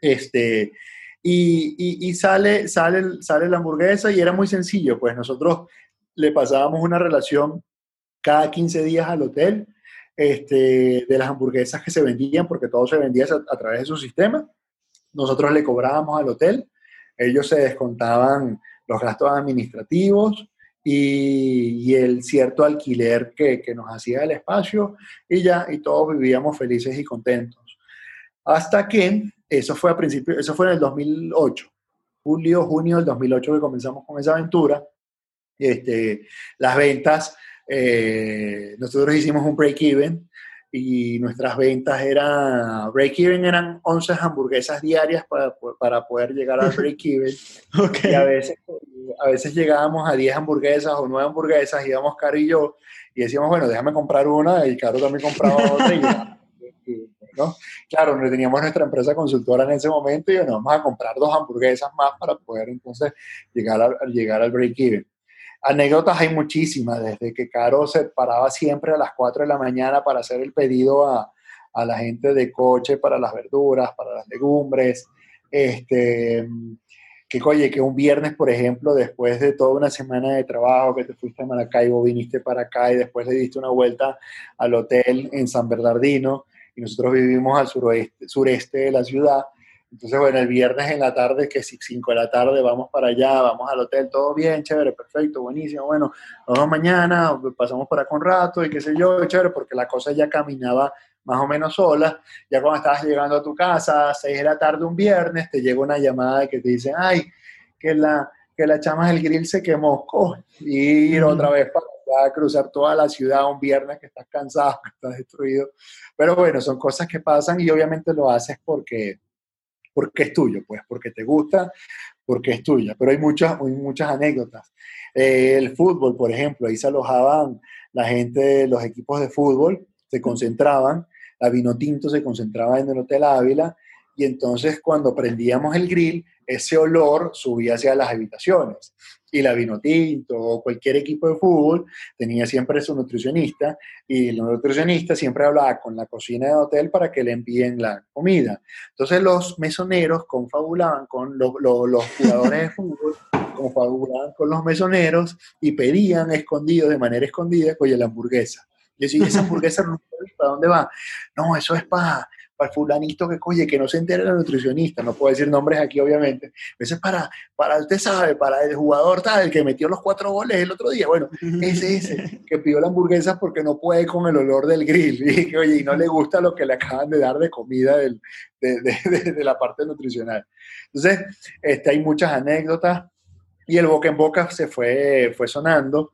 este, y, y, sale, sale, sale la hamburguesa y era muy sencillo, pues nosotros le pasábamos una relación cada 15 días al hotel este, de las hamburguesas que se vendían, porque todo se vendía a, través de su sistema, nosotros le cobrábamos al hotel, ellos se descontaban los gastos administrativos y, el cierto alquiler que, nos hacía el espacio y ya, y todos vivíamos felices y contentos. Hasta que, eso fue a principio, eso fue en el 2008, julio, junio del 2008 que comenzamos con esa aventura. Este, las ventas, eh, nosotros hicimos un break-even y nuestras ventas eran, break-even eran 11 hamburguesas diarias para, para poder llegar al break-even. Y a veces, a veces llegábamos a 10 hamburguesas o 9 hamburguesas, íbamos Caro y yo, y decíamos, bueno, déjame comprar una, y Caro también compraba otra. ¿no? Claro, no teníamos nuestra empresa consultora en ese momento y bueno, vamos a comprar dos hamburguesas más para poder entonces llegar, a, llegar al break-even. Anécdotas hay muchísimas, desde que Caro se paraba siempre a las 4 de la mañana para hacer el pedido a, a la gente de coche para las verduras, para las legumbres, este, que oye, que un viernes, por ejemplo, después de toda una semana de trabajo, que te fuiste a Maracaibo, viniste para acá y después le diste una vuelta al hotel en San Bernardino, y nosotros vivimos al suroeste, sureste de la ciudad, entonces, bueno, el viernes en la tarde, que si 5 de la tarde vamos para allá, vamos al hotel, todo bien, chévere, perfecto, buenísimo. Bueno, nos vemos mañana, pasamos por acá un rato y qué sé yo, chévere, porque la cosa ya caminaba más o menos sola. Ya cuando estabas llegando a tu casa, a 6 de la tarde un viernes, te llega una llamada que te dicen, ay, que la, que la chama del grill se quemó. y ir otra vez para cruzar toda la ciudad un viernes que estás cansado, que estás destruido. Pero bueno, son cosas que pasan y obviamente lo haces porque porque es tuyo, pues, porque te gusta, porque es tuya. Pero hay muchas, hay muchas anécdotas. Eh, el fútbol, por ejemplo, ahí se alojaban la gente, los equipos de fútbol, se concentraban, la vino tinto se concentraba en el Hotel Ávila, y entonces cuando prendíamos el grill, ese olor subía hacia las habitaciones. Y la vino tinto o cualquier equipo de fútbol tenía siempre su nutricionista y el nutricionista siempre hablaba con la cocina de hotel para que le envíen la comida. Entonces los mesoneros confabulaban con los jugadores de fútbol, confabulaban con los mesoneros y pedían escondidos, de manera escondida, oye, la hamburguesa. Y decía, esa hamburguesa ¿para dónde va? No, eso es para para fulanito que, coye, que no se entere la nutricionista, no puedo decir nombres aquí obviamente, eso es para, para, usted sabe, para el jugador tal, el que metió los cuatro goles el otro día, bueno, ese es ese, que pidió la hamburguesa porque no puede con el olor del grill, y que, oye, y no le gusta lo que le acaban de dar de comida del, de, de, de, la parte nutricional. Entonces, este, hay muchas anécdotas, y el boca en boca se fue, fue sonando,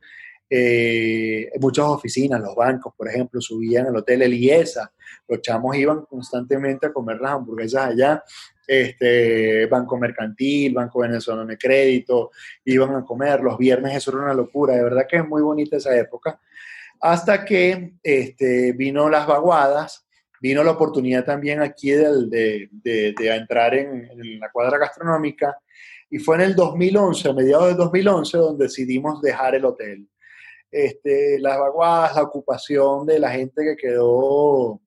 eh, muchas oficinas, los bancos, por ejemplo, subían al hotel Eliesa, los chamos iban constantemente a comer las hamburguesas allá, este, Banco Mercantil, Banco Venezolano de Crédito, iban a comer, los viernes eso era una locura, de verdad que es muy bonita esa época, hasta que este, vino las vaguadas, vino la oportunidad también aquí de, de, de, entrar en, en la cuadra gastronómica, y fue en el 2011, a mediados del 2011, donde decidimos dejar el hotel este, las vaguadas, la ocupación de la gente que quedó,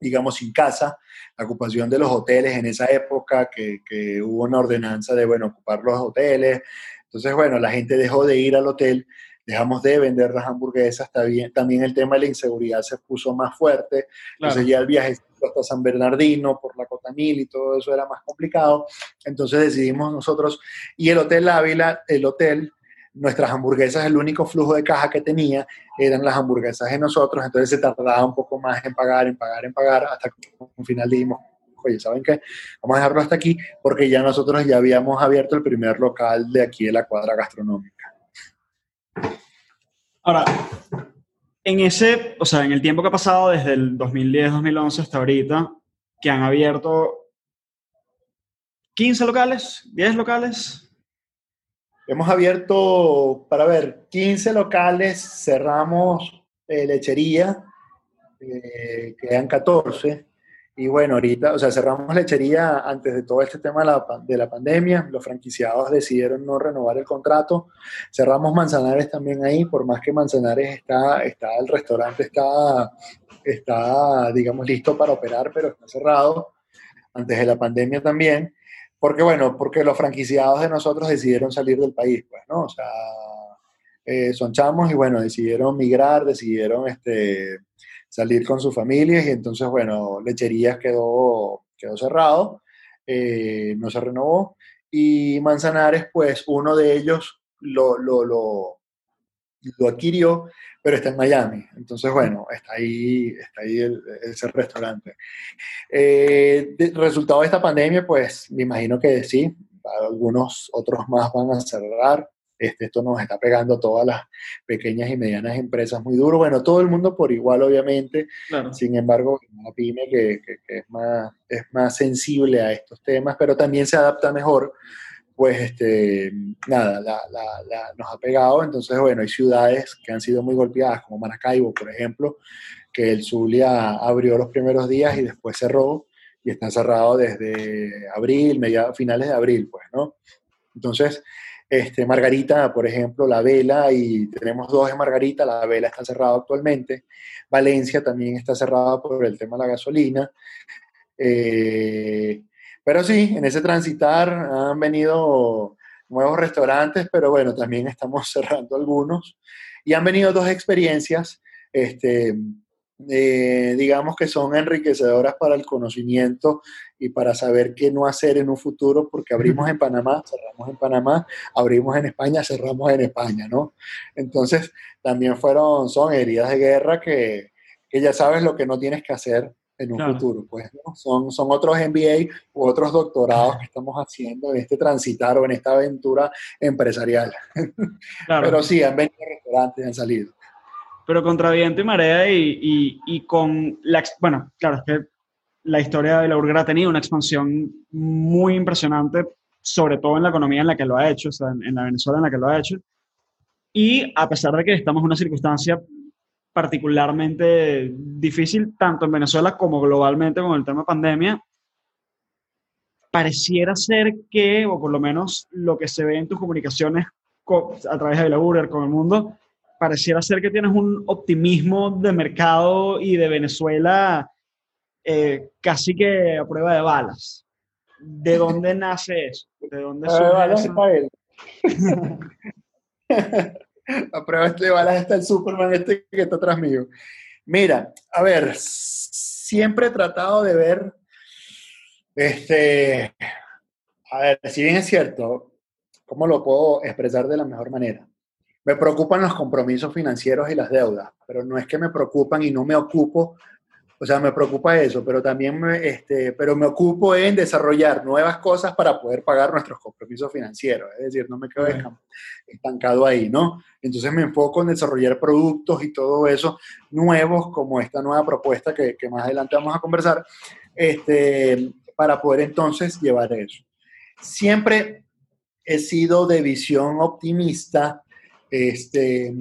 digamos, sin casa, la ocupación de los hoteles en esa época, que, que hubo una ordenanza de, bueno, ocupar los hoteles. Entonces, bueno, la gente dejó de ir al hotel, dejamos de vender las hamburguesas, también, también el tema de la inseguridad se puso más fuerte, entonces ya el viaje hasta San Bernardino por la Cotamil y todo eso era más complicado, entonces decidimos nosotros, y el Hotel Ávila, el hotel nuestras hamburguesas, el único flujo de caja que tenía eran las hamburguesas de nosotros, entonces se tardaba un poco más en pagar, en pagar, en pagar, hasta que al final dijimos, oye, ¿saben qué? Vamos a dejarlo hasta aquí porque ya nosotros ya habíamos abierto el primer local de aquí de la cuadra gastronómica. Ahora, en ese, o sea, en el tiempo que ha pasado desde el 2010-2011 hasta ahorita, que han abierto 15 locales, 10 locales, Hemos abierto, para ver, 15 locales, cerramos eh, lechería, eh, quedan 14. Y bueno, ahorita, o sea, cerramos lechería antes de todo este tema de la, de la, pandemia. Los franquiciados decidieron no renovar el contrato. Cerramos Manzanares también ahí, por más que Manzanares está, está el restaurante está, está, digamos, listo para operar, pero está cerrado. Antes de la pandemia también. Porque, bueno, porque los franquiciados de nosotros decidieron salir del país, pues, ¿no? O sea, eh, son chamos y, bueno, decidieron migrar, decidieron este, salir con sus familias y entonces, bueno, Lecherías quedó, quedó cerrado, eh, no se renovó. Y Manzanares, pues, uno de ellos lo, lo, lo, lo adquirió pero está en Miami. Entonces, bueno, está ahí, está ahí ese restaurante. Eh, resultado de esta pandemia, pues me imagino que sí, algunos otros más van a cerrar. Este, esto nos está pegando a todas las pequeñas y medianas empresas muy duro. Bueno, todo el mundo por igual, obviamente. Sin embargo, una pyme que, que, es, más, es más sensible a estos temas, pero también se adapta mejor pues este, nada, nos ha pegado. Entonces, bueno, hay ciudades que han sido muy golpeadas, como Maracaibo, por ejemplo, que el Zulia abrió los primeros días y después cerró, y está cerrado desde abril, mediados, finales de abril, pues, ¿no? Entonces, este, Margarita, por ejemplo, la vela, y tenemos dos en Margarita, la vela está cerrada actualmente. Valencia también está cerrada por el tema de la gasolina. Eh, pero sí, en ese transitar han venido nuevos restaurantes, pero bueno, también estamos cerrando algunos. Y han venido dos experiencias, este, eh, digamos que son enriquecedoras para el conocimiento y para saber qué no hacer en un futuro, porque abrimos en Panamá, cerramos en Panamá, abrimos en España, cerramos en España, ¿no? Entonces, también fueron, son heridas de guerra que, que ya sabes lo que no tienes que hacer en un futuro. Pues, son, son otros MBA u otros doctorados que estamos haciendo en este transitar o en esta aventura empresarial. Pero sí, han venido restaurantes, han salido. Pero contra viento y marea y, y, con la... Bueno, claro, es que la historia de la Urger ha tenido una expansión muy impresionante, sobre todo en la economía en la que lo ha hecho, o sea, en, en la Venezuela en la que lo ha hecho. Y a pesar de que estamos en una circunstancia particularmente difícil, tanto en Venezuela como globalmente con el tema pandemia, pareciera ser que, o por lo menos lo que se ve en tus comunicaciones a través de la Burger con el mundo, pareciera ser que tienes un optimismo de mercado y de Venezuela eh, casi que a prueba de balas. ¿De dónde nace eso? ¿De dónde surge a prueba de balas está el Superman este que está atrás mío. Mira, a ver, siempre he tratado de ver, este, a ver, si bien es cierto, ¿cómo lo puedo expresar de la mejor manera? Me preocupan los compromisos financieros y las deudas, pero no es que me preocupan y no me ocupo o sea, me preocupa eso, pero también me, este, pero me ocupo en desarrollar nuevas cosas para poder pagar nuestros compromisos financieros. Es decir, no me quedo estancado ahí, ¿no? Entonces me enfoco en desarrollar productos y todo eso nuevos, como esta nueva propuesta que, que más adelante vamos a conversar, este, para poder entonces llevar eso. Siempre he sido de visión optimista. Este,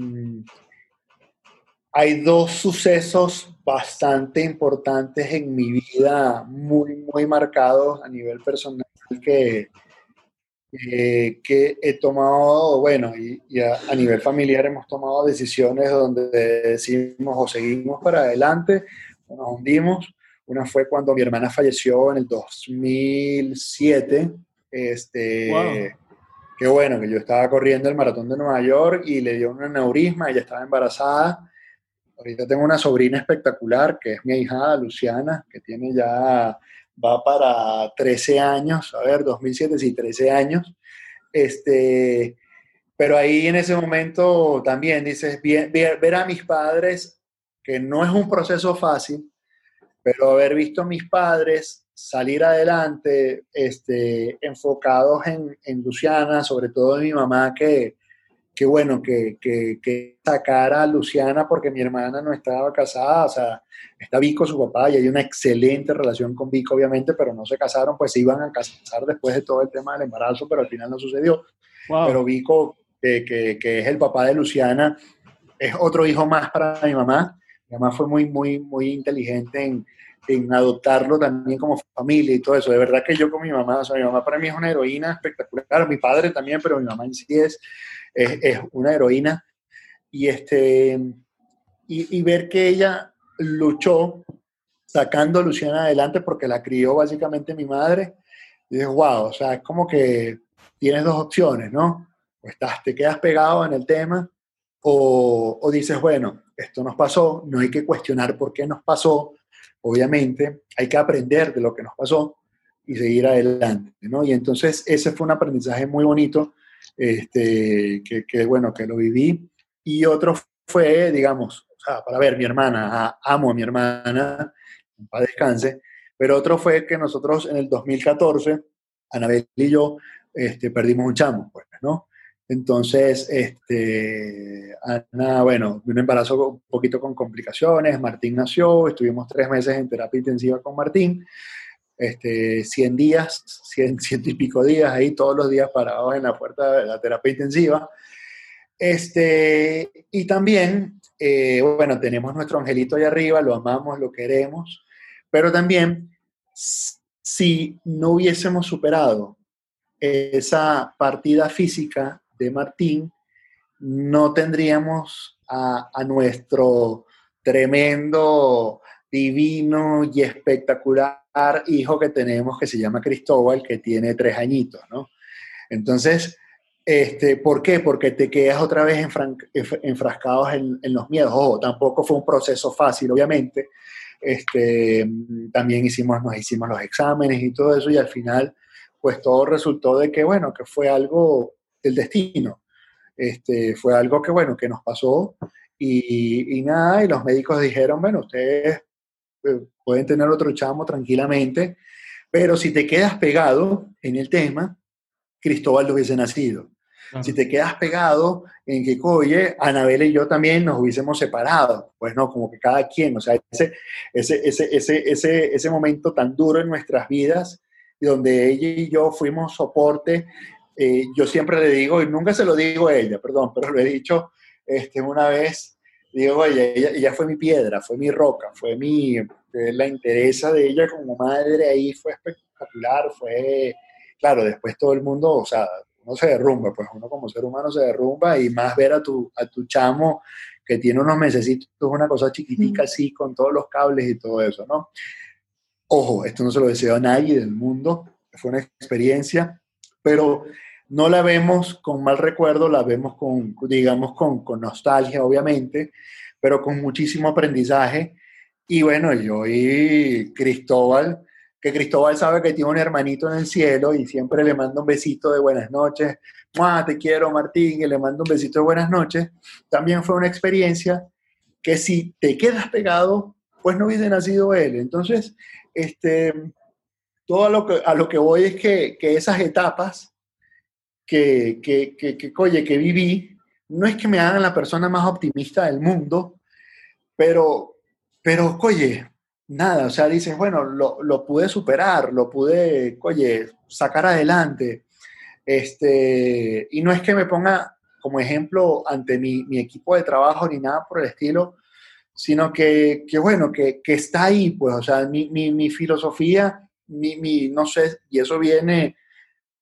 hay dos sucesos bastante importantes en mi vida, muy, muy marcados a nivel personal que, que he tomado, bueno, y, a, nivel familiar hemos tomado decisiones donde decimos o seguimos para adelante o nos hundimos. Una fue cuando mi hermana falleció en el 2007. Este, Qué bueno, que yo estaba corriendo el maratón de Nueva York y le dio un aneurisma, ella estaba embarazada Ahorita tengo una sobrina espectacular, que es mi hija Luciana, que tiene ya, va para 13 años, a ver, 2007, sí, 13 años. Este, pero ahí en ese momento también dices, ver, a mis padres, que no es un proceso fácil, pero haber visto a mis padres salir adelante, este, enfocados en, en Luciana, sobre todo en mi mamá, que, qué bueno que, que, que, sacara a Luciana porque mi hermana no estaba casada, o sea, está Vico, su papá, y hay una excelente relación con Vico, obviamente, pero no se casaron, pues se iban a casar después de todo el tema del embarazo, pero al final no sucedió. Pero Vico, que, que, es el papá de Luciana, es otro hijo más para mi mamá. Mi mamá fue muy, muy, muy inteligente en, en adoptarlo también como familia y todo eso. De verdad que yo con mi mamá, o sea, mi mamá para mí es una heroína espectacular, mi padre también, pero mi mamá en sí es es, una heroína. Y, este, y, ver que ella luchó sacando a Luciana adelante porque la crió básicamente mi madre, y dices, wow, o sea, es como que tienes dos opciones, ¿no? O estás, te quedas pegado en el tema o, o dices, bueno, esto nos pasó, no hay que cuestionar por qué nos pasó, obviamente, hay que aprender de lo que nos pasó y seguir adelante, ¿no? Y entonces ese fue un aprendizaje muy bonito este, que, bueno, que lo viví. Y otro fue, digamos, para ver, mi hermana, amo a mi hermana, para descanse, pero otro fue que nosotros en el 2014, Anabel y yo, este, perdimos un chamo, pues, ¿no? Entonces, este, Ana, bueno, un embarazo un poquito con complicaciones, Martín nació, estuvimos tres meses en terapia intensiva con Martín, este, 100 días, 100, y pico días ahí todos los días parados en la puerta de la terapia intensiva. Este, y también, eh, bueno, tenemos nuestro angelito ahí arriba, lo amamos, lo queremos, pero también si no hubiésemos superado esa partida física de Martín, no tendríamos a, a nuestro tremendo, divino y espectacular hijo que tenemos que se llama Cristóbal, que tiene tres añitos, ¿no? Entonces, este, ¿por qué? Porque te quedas otra vez enfrascados en, los miedos. Ojo, tampoco fue un proceso fácil, obviamente. Este, también hicimos, nos hicimos los exámenes y todo eso, y al final, pues todo resultó de que, bueno, que fue algo del destino. Este, fue algo que, bueno, que nos pasó y, y nada, y los médicos dijeron, bueno, ustedes eh, pueden tener otro chamo tranquilamente, pero si te quedas pegado en el tema, Cristóbal no hubiese nacido. Si te quedas pegado en que, oye, Anabel y yo también nos hubiésemos separado, pues no, como que cada quien, o sea, ese, ese, ese, ese, ese, ese momento tan duro en nuestras vidas, donde ella y yo fuimos soporte, eh, yo siempre le digo, y nunca se lo digo a ella, perdón, pero lo he dicho este, una vez, digo, oye, ella, fue mi piedra, fue mi roca, fue mi, la interesa de ella como madre ahí fue espectacular, fue, claro, después todo el mundo, o sea, uno se derrumba, pues uno como ser humano se derrumba y más ver a tu, a tu chamo que tiene unos mesecitos, una cosa chiquitica así, con todos los cables y todo eso, ¿no? Ojo, esto no se lo deseo a nadie del mundo, fue una experiencia, pero no la vemos con mal recuerdo, la vemos con, digamos, con, nostalgia, obviamente, pero con muchísimo aprendizaje. Y bueno, yo y Cristóbal, que Cristóbal sabe que tiene un hermanito en el cielo y siempre le manda un besito de buenas noches. Te quiero, Martín, y le mando un besito de buenas noches. También fue una experiencia que si te quedas pegado, pues no hubiese nacido él. Entonces, este, todo a lo que, a lo que voy es que, que esas etapas que, que, que, que, oye, que viví, no es que me hagan la persona más optimista del mundo, pero, pero, oye, nada, o sea, dices, bueno, lo, lo, pude superar, lo pude, oye, sacar adelante. Este, y no es que me ponga como ejemplo ante mi, mi equipo de trabajo ni nada por el estilo, sino que, que bueno, que, que, está ahí, pues, o sea, mi, mi, mi filosofía, mi, no sé, y eso viene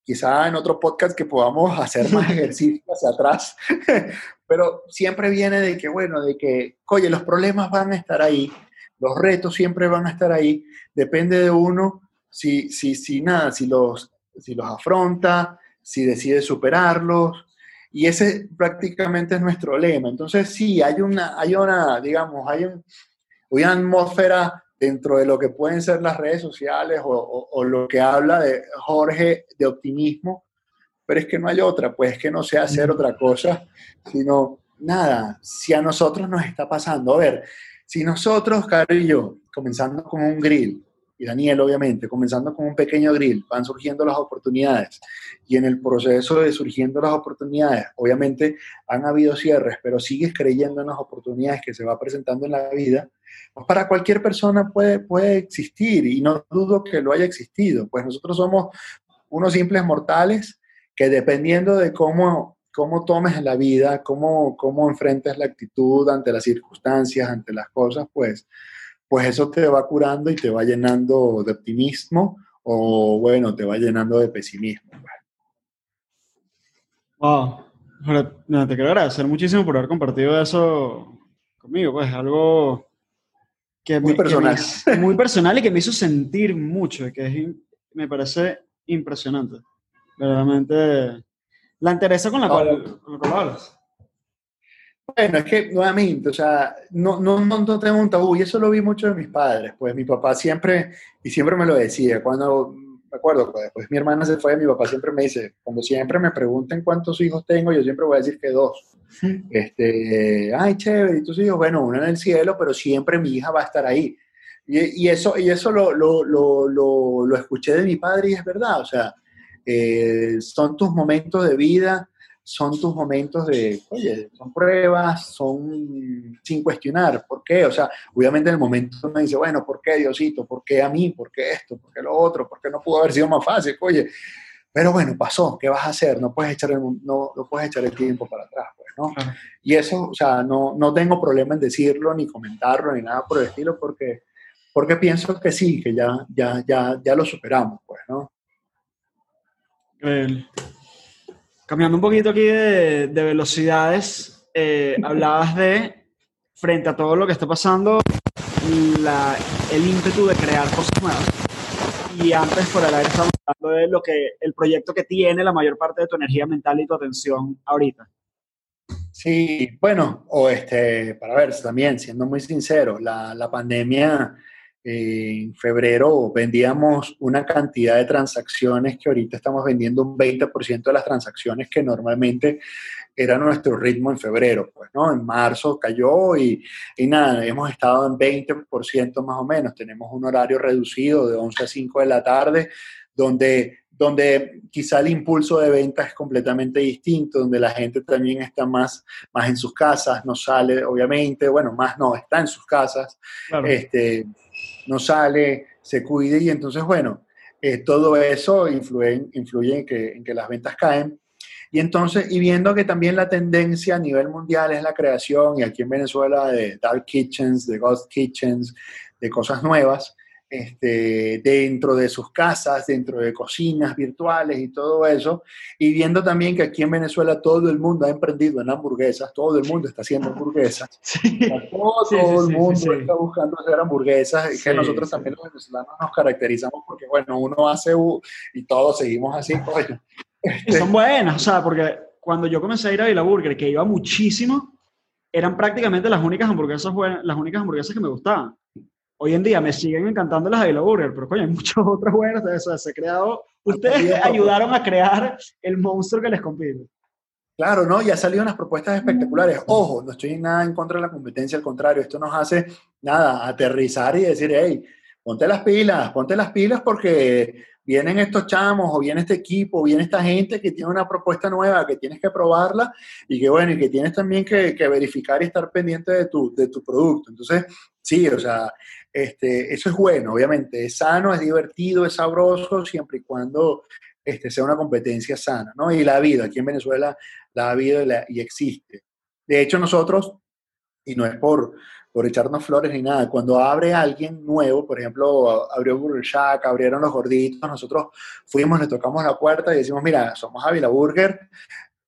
quizá en otro podcast que podamos hacer más ejercicio hacia atrás, pero siempre viene de que, bueno, de que, oye, los problemas van a estar ahí, los retos siempre van a estar ahí, depende de uno si, si, si nada, si los, si los afronta, si decide superarlos, y ese prácticamente es nuestro lema. Entonces, sí, hay una, hay una digamos, hay un, una atmósfera dentro de lo que pueden ser las redes sociales o, o, o, lo que habla de Jorge de optimismo, pero es que no hay otra, pues es que no sé hacer otra cosa, sino nada, si a nosotros nos está pasando, a ver, si nosotros, Caro y yo, comenzando con un grill, y Daniel obviamente, comenzando con un pequeño grill, van surgiendo las oportunidades. Y en el proceso de surgiendo las oportunidades, obviamente han habido cierres, pero sigues creyendo en las oportunidades que se va presentando en la vida, para cualquier persona puede, puede existir y no dudo que lo haya existido. Pues nosotros somos unos simples mortales que dependiendo de cómo, cómo tomes la vida, cómo, cómo enfrentes la actitud ante las circunstancias, ante las cosas, pues pues eso te va curando y te va llenando de optimismo o bueno, te va llenando de pesimismo. Wow, te quiero agradecer muchísimo por haber compartido eso conmigo, pues algo que muy me, personal. Que me, muy personal y que me hizo sentir mucho, que es, me parece impresionante. Verdaderamente la interesa con la, cual, con la cual hablas. Bueno, es que nuevamente, o sea, no, no, no, tengo un tabú y eso lo vi mucho de mis padres, pues mi papá siempre, y siempre me lo decía, cuando, me acuerdo, pues después mi hermana se fue, mi papá siempre me dice, cuando siempre me pregunten cuántos hijos tengo, yo siempre voy a decir que dos. Este, ay, chévere, y tus hijos, bueno, uno en el cielo, pero siempre mi hija va a estar ahí. Y, y eso, y eso lo, lo, lo, lo, lo escuché de mi padre y es verdad, o sea, eh, son tus momentos de vida son tus momentos de, oye, son pruebas, son sin cuestionar, ¿por qué? O sea, obviamente en el momento uno dice, bueno, ¿por qué Diosito? ¿Por qué a mí? ¿Por qué esto? ¿Por qué lo otro? ¿Por qué no pudo haber sido más fácil? Oye, pero bueno, pasó, ¿qué vas a hacer? No puedes echar el, no, no puedes echar el tiempo para atrás, pues, ¿no? Ajá. Y eso, o sea, no, no tengo problema en decirlo, ni comentarlo, ni nada por el estilo, porque, porque pienso que sí, que ya, ya, ya, ya lo superamos, pues, ¿no? El, Cambiando un poquito aquí de, de velocidades, eh, hablabas de, frente a todo lo que está pasando, la, el ímpetu de crear cosas nuevas. Y antes, por el aire, estamos hablando de lo que, el proyecto que tiene la mayor parte de tu energía mental y tu atención ahorita. Sí, bueno, o este, para ver, también, siendo muy sincero, la, la pandemia en febrero vendíamos una cantidad de transacciones que ahorita estamos vendiendo un 20% de las transacciones que normalmente era nuestro ritmo en febrero, pues, ¿no? En marzo cayó y, y nada, hemos estado en 20% más o menos. Tenemos un horario reducido de 11 a 5 de la tarde, donde donde quizá el impulso de venta es completamente distinto, donde la gente también está más, más en sus casas, no sale, obviamente, bueno, más no, está en sus casas, claro. este, no sale, se cuide y entonces, bueno, eh, todo eso influye, influye en, que, que las ventas caen. Y entonces, y viendo que también la tendencia a nivel mundial es la creación, y aquí en Venezuela, de dark kitchens, de ghost kitchens, de cosas nuevas, este, dentro de sus casas, dentro de cocinas virtuales y todo eso, y viendo también que aquí en Venezuela todo el mundo ha emprendido en hamburguesas, todo el mundo está haciendo hamburguesas, todo, el mundo está buscando hacer hamburguesas, y que nosotros también los venezolanos nos caracterizamos porque, bueno, uno hace y todos seguimos así, coño. son buenas, o sea, porque cuando yo comencé a ir a Vila Burger, que iba muchísimo, eran prácticamente las únicas hamburguesas buenas, las únicas hamburguesas que me gustaban hoy en día me siguen encantando las Avila Burger, pero coño, hay muchas otras buenas de eso. Se ha creado, ustedes ayudaron a crear el monstruo que les compite. Claro, ¿no? Y ha salido unas propuestas espectaculares. Ojo, no estoy nada en contra de la competencia, al contrario, esto nos hace, nada, aterrizar y decir, hey, ponte las pilas, ponte las pilas porque vienen estos chamos o viene este equipo, viene esta gente que tiene una propuesta nueva, que tienes que probarla y que bueno, y que tienes también que, verificar y estar pendiente de tu, de tu producto. Entonces, sí, o sea, este, eso es bueno, obviamente, es sano, es divertido, es sabroso, siempre y cuando este, sea una competencia sana, ¿no? Y la ha habido, aquí en Venezuela la ha habido y, existe. De hecho, nosotros, y no es por, por echarnos flores ni nada, cuando abre alguien nuevo, por ejemplo, abrió Burger Shack, abrieron los gorditos, nosotros fuimos, le tocamos la puerta y decimos, mira, somos Avila Burger,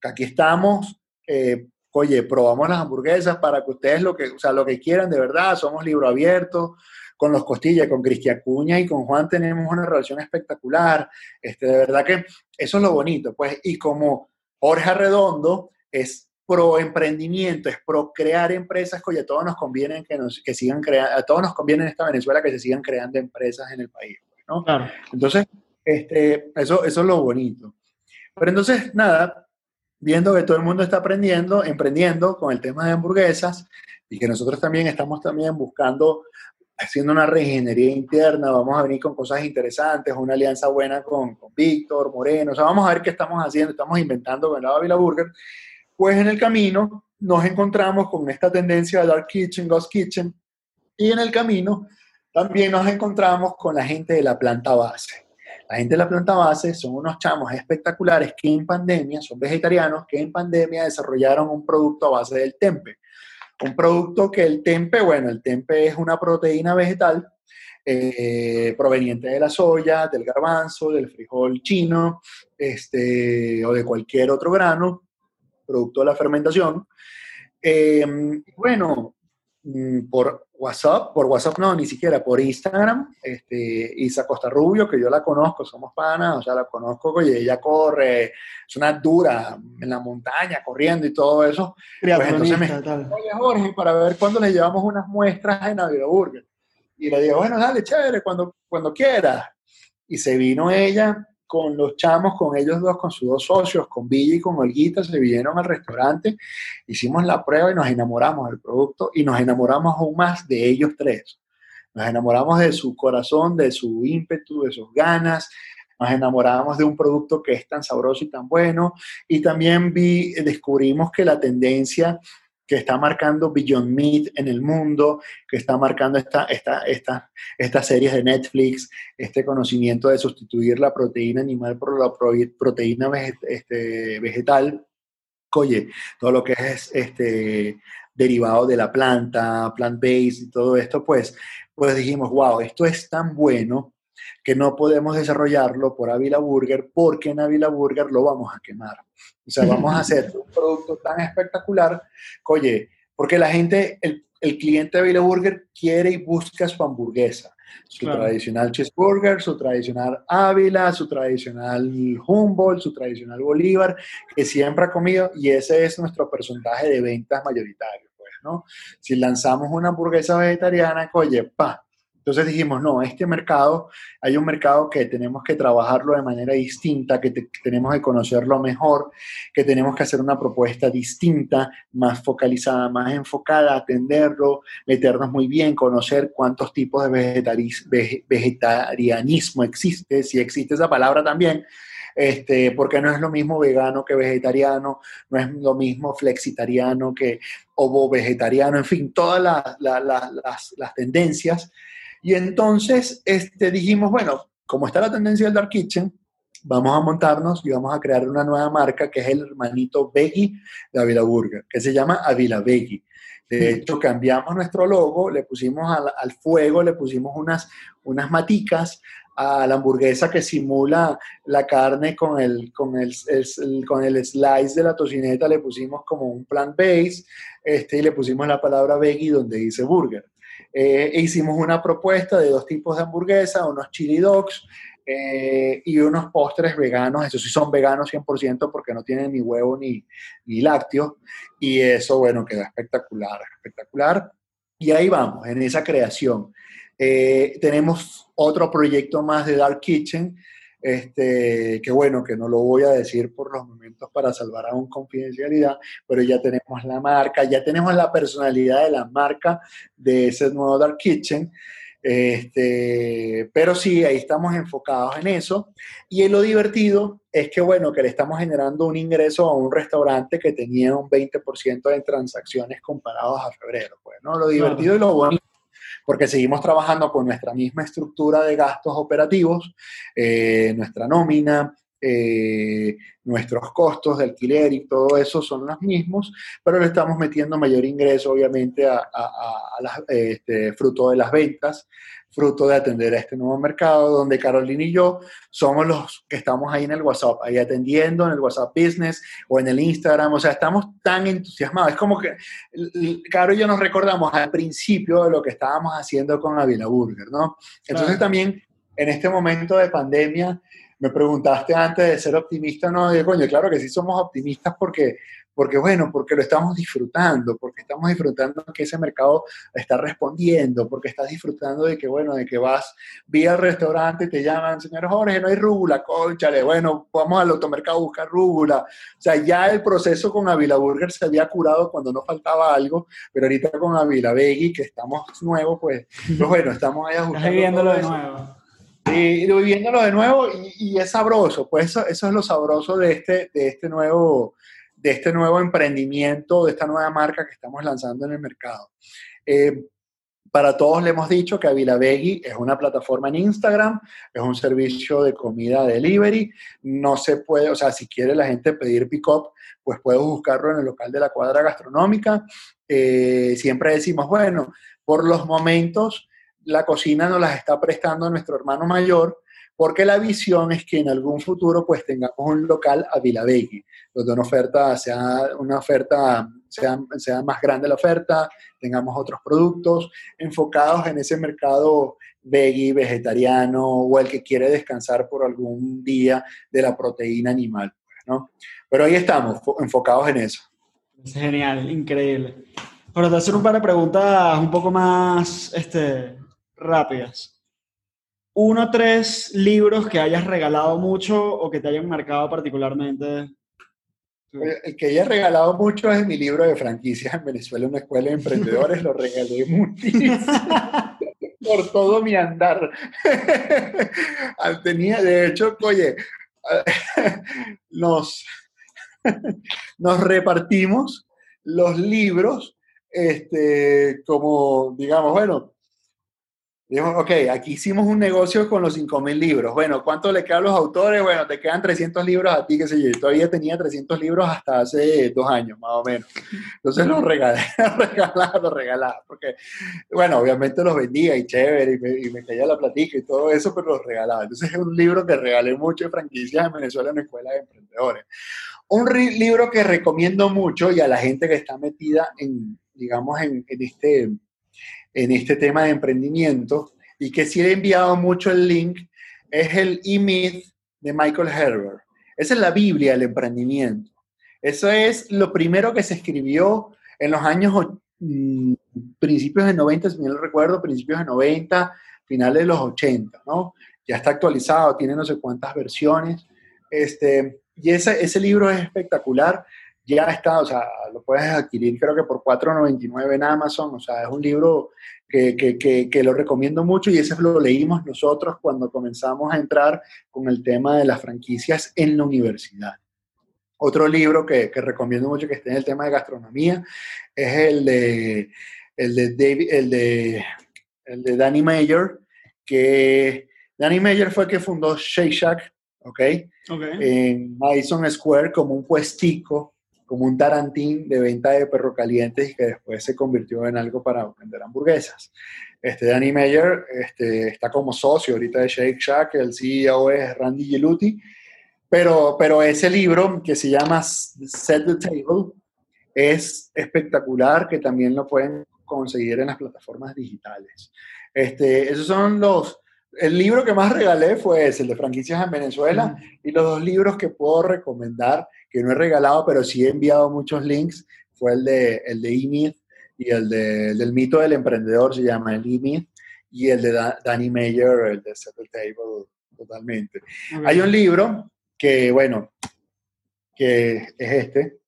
aquí estamos, eh, oye, probamos las hamburguesas para que ustedes lo que, o sea, lo que quieran de verdad, somos libro abierto, con los Costillas, con Cristian Cuña y con Juan tenemos una relación espectacular, este, de verdad que eso es lo bonito, pues, y como Jorge Arredondo es pro emprendimiento, es pro crear empresas, oye, a todos nos conviene que, nos, que sigan creando, a todos nos conviene en esta Venezuela que se sigan creando empresas en el país, pues, ¿no? Claro. Entonces, este, eso, eso es lo bonito. Pero entonces, nada, viendo que todo el mundo está aprendiendo, emprendiendo con el tema de hamburguesas y que nosotros también estamos también buscando, haciendo una reingeniería interna, vamos a venir con cosas interesantes, una alianza buena con, Víctor, Moreno, o sea, vamos a ver qué estamos haciendo, estamos inventando con la Vila Burger, pues en el camino nos encontramos con esta tendencia de Dark Kitchen, Ghost Kitchen, y en el camino también nos encontramos con la gente de la planta base. La gente de la planta base son unos chamos espectaculares que en pandemia, son vegetarianos, que en pandemia desarrollaron un producto a base del tempe. Un producto que el tempe, bueno, el tempe es una proteína vegetal eh, proveniente de la soya, del garbanzo, del frijol chino, este, o de cualquier otro grano, producto de la fermentación. Eh, bueno, mm, por WhatsApp, por WhatsApp no, ni siquiera, por Instagram, este, Isa Costa Rubio, que yo la conozco, somos panas, o sea, la conozco, oye, ella corre, es una dura en la montaña, corriendo y todo eso. Pues entonces me oye Jorge, para ver cuándo le llevamos unas muestras en Navidad Burger. Y le digo, bueno, dale, chévere, cuando, cuando quieras. Y se vino ella con los chamos, con ellos dos, con sus dos socios, con Villa y con Olguita, se vinieron al restaurante, hicimos la prueba y nos enamoramos del producto y nos enamoramos aún más de ellos tres. Nos enamoramos de su corazón, de su ímpetu, de sus ganas, nos enamoramos de un producto que es tan sabroso y tan bueno y también descubrimos que la tendencia que está marcando Beyond Meat en el mundo, que está marcando esta, esta, esta, estas series de Netflix, este conocimiento de sustituir la proteína animal por la proteína este, vegetal. Oye, todo lo que es este, derivado de la planta, plant-based y todo esto, pues, pues dijimos, wow, esto es tan bueno que no podemos desarrollarlo por Avila Burger porque en Avila Burger lo vamos a quemar. O sea, vamos a hacer un producto tan espectacular oye, porque la gente, el, el cliente de Avila Burger quiere y busca su hamburguesa. Su tradicional cheeseburger, su tradicional Ávila, su tradicional Humboldt, su tradicional Bolívar, que siempre ha comido y ese es nuestro porcentaje de ventas mayoritario, pues, ¿no? Si lanzamos una hamburguesa vegetariana, oye, pa, entonces dijimos, no, este mercado, hay un mercado que tenemos que trabajarlo de manera distinta, que, tenemos que conocerlo mejor, que tenemos que hacer una propuesta distinta, más focalizada, más enfocada, atenderlo, meternos muy bien, conocer cuántos tipos de vegetarianismo existe, si existe esa palabra también, este, porque no es lo mismo vegano que vegetariano, no es lo mismo flexitariano que ovo vegetariano, en fin, todas las, las tendencias y entonces este, dijimos, bueno, como está la tendencia del Dark Kitchen, vamos a montarnos y vamos a crear una nueva marca que es el hermanito Veggie de Avila Burger, que se llama Avila Veggie. De hecho, cambiamos nuestro logo, le pusimos al, fuego, le pusimos unas, unas maticas a la hamburguesa que simula la carne con el, con el, con el slice de la tocineta, le pusimos como un plant base este, y le pusimos la palabra veggie donde dice burger. Eh, hicimos una propuesta de dos tipos de hamburguesa, unos chili dogs eh, y unos postres veganos, esos sí son veganos 100% porque no tienen ni huevo ni, ni lácteos, y eso, bueno, queda espectacular, espectacular. Y ahí vamos, en esa creación. Eh, tenemos otro proyecto más de Dark Kitchen, este, que bueno, que no lo voy a decir por los momentos para salvar aún confidencialidad, pero ya tenemos la marca, ya tenemos la personalidad de la marca de ese nuevo Dark Kitchen. Este, pero sí, ahí estamos enfocados en eso. Y lo divertido es que, bueno, que le estamos generando un ingreso a un restaurante que tenía un 20% de transacciones comparados a febrero. Pues, ¿no? Lo divertido y lo bonito porque seguimos trabajando con nuestra misma estructura de gastos operativos, eh, nuestra nómina, eh, nuestros costos de alquiler y todo eso son los mismos, pero le estamos metiendo mayor ingreso, obviamente, a, este, fruto de las ventas, fruto de atender a este nuevo mercado, donde Carolina y yo somos los que estamos ahí en el WhatsApp, ahí atendiendo en el WhatsApp Business o en el Instagram, o sea, estamos tan entusiasmados. Es como que Caro y yo nos recordamos al principio de lo que estábamos haciendo con Avila Burger, ¿no? Entonces también en este momento de pandemia, me preguntaste antes de ser optimista, no, de coño, claro que sí somos optimistas porque, porque, bueno, porque lo estamos disfrutando, porque estamos disfrutando que ese mercado está respondiendo, porque estás disfrutando de que, bueno, de que vas vía al restaurante y te llaman, señor Jorge, no hay rúgula, conchale, bueno, vamos al automercado a buscar rúgula. O sea, ya el proceso con Avila Burger se había curado cuando no faltaba algo, pero ahorita con Avila Veggie, que estamos nuevos, pues, pues bueno, estamos ahí ajustando. Estás viviéndolo de nuevo. Y viviéndolo de nuevo y, es sabroso, pues eso, eso, es lo sabroso de este, de, este nuevo, de este nuevo emprendimiento, de esta nueva marca que estamos lanzando en el mercado. Eh, para todos le hemos dicho que Avila Veggie es una plataforma en Instagram, es un servicio de comida delivery. No se puede, o sea, si quiere la gente pedir pick-up, pues puede buscarlo en el local de la cuadra gastronómica. Eh, siempre decimos, bueno, por los momentos la cocina nos las está prestando nuestro hermano mayor, porque la visión es que en algún futuro pues tengamos un local a Vilavegui, donde una oferta sea una oferta sea, sea más grande la oferta, tengamos otros productos enfocados en ese mercado veggie, vegetariano o el que quiere descansar por algún día de la proteína animal, ¿no? Pero ahí estamos, enfocados en eso. Es genial, increíble. Ahora te hacer un par de preguntas un poco más este, rápidas. Uno o tres libros que hayas regalado mucho o que te hayan marcado particularmente. El que haya regalado mucho es mi libro de franquicias en Venezuela, una escuela de emprendedores, lo regalé muchísimo. por todo mi andar. Tenía, de hecho, oye, nos, nos repartimos los libros, este, como, digamos, bueno, Dijimos, ok, aquí hicimos un negocio con los 5.000 libros. Bueno, ¿cuánto le quedan los autores? Bueno, te quedan 300 libros a ti, qué sé yo. todavía tenía 300 libros hasta hace dos años, más o menos. Entonces los regalé, los regalaba, los regalaba. Porque, bueno, obviamente los vendía y chévere, y me, caía la platica y todo eso, pero los regalaba. Entonces es un libro que regalé mucho de franquicias en Venezuela en la Escuela de Emprendedores. Un libro que recomiendo mucho y a la gente que está metida en, digamos, en, en este en este tema de emprendimiento y que sí he enviado mucho el link, es el E-Myth de Michael Herbert. Esa es la Biblia del emprendimiento. Eso es lo primero que se escribió en los años mm, principios de 90, si no recuerdo, principios de 90, finales de los 80, ¿no? Ya está actualizado, tiene no sé cuántas versiones. Este, y ese, ese libro es espectacular ya está, o sea, lo puedes adquirir creo que por 4.99 en Amazon, o sea, es un libro que, que, que, lo recomiendo mucho y ese lo leímos nosotros cuando comenzamos a entrar con el tema de las franquicias en la universidad. Otro libro que, recomiendo mucho que esté en el tema de gastronomía es el de, el de, David, el de, el de Danny Mayer, que Danny Mayer fue el que fundó Shake Shack, ¿ok? En Madison Square como un puestico como un tarantín de venta de perro calientes y que después se convirtió en algo para vender hamburguesas. Este Danny Meyer este, está como socio ahorita de Shake Shack, el CEO es Randy Geluti, pero, pero ese libro que se llama Set the Table es espectacular, que también lo pueden conseguir en las plataformas digitales. Este, esos son los, el libro que más regalé fue ese, el de franquicias en Venezuela, y los dos libros que puedo recomendar, que no he regalado, pero sí he enviado muchos links, fue el de, el de e y el, de, del mito del emprendedor, se llama el e y el de Danny Mayer, el de Set the Table, totalmente. Hay un libro que, bueno, que es este,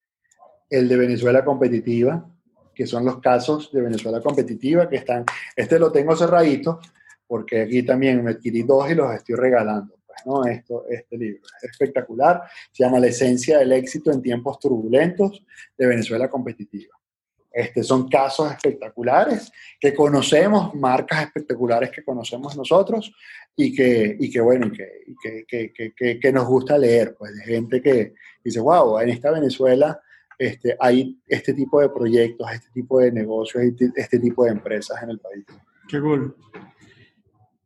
el de Venezuela Competitiva, que son los casos de Venezuela Competitiva, que están, este lo tengo cerradito, porque aquí también me adquirí dos y los estoy regalando. Pues, ¿no? Esto, este libro es espectacular, se llama La esencia del éxito en tiempos turbulentos de Venezuela competitiva. Este, son casos espectaculares que conocemos, marcas espectaculares que conocemos nosotros y que, y que bueno, que, que, que, nos gusta leer, pues de gente que dice, wow, en esta Venezuela este, hay este tipo de proyectos, este tipo de negocios, este, este tipo de empresas en el país. Qué cool.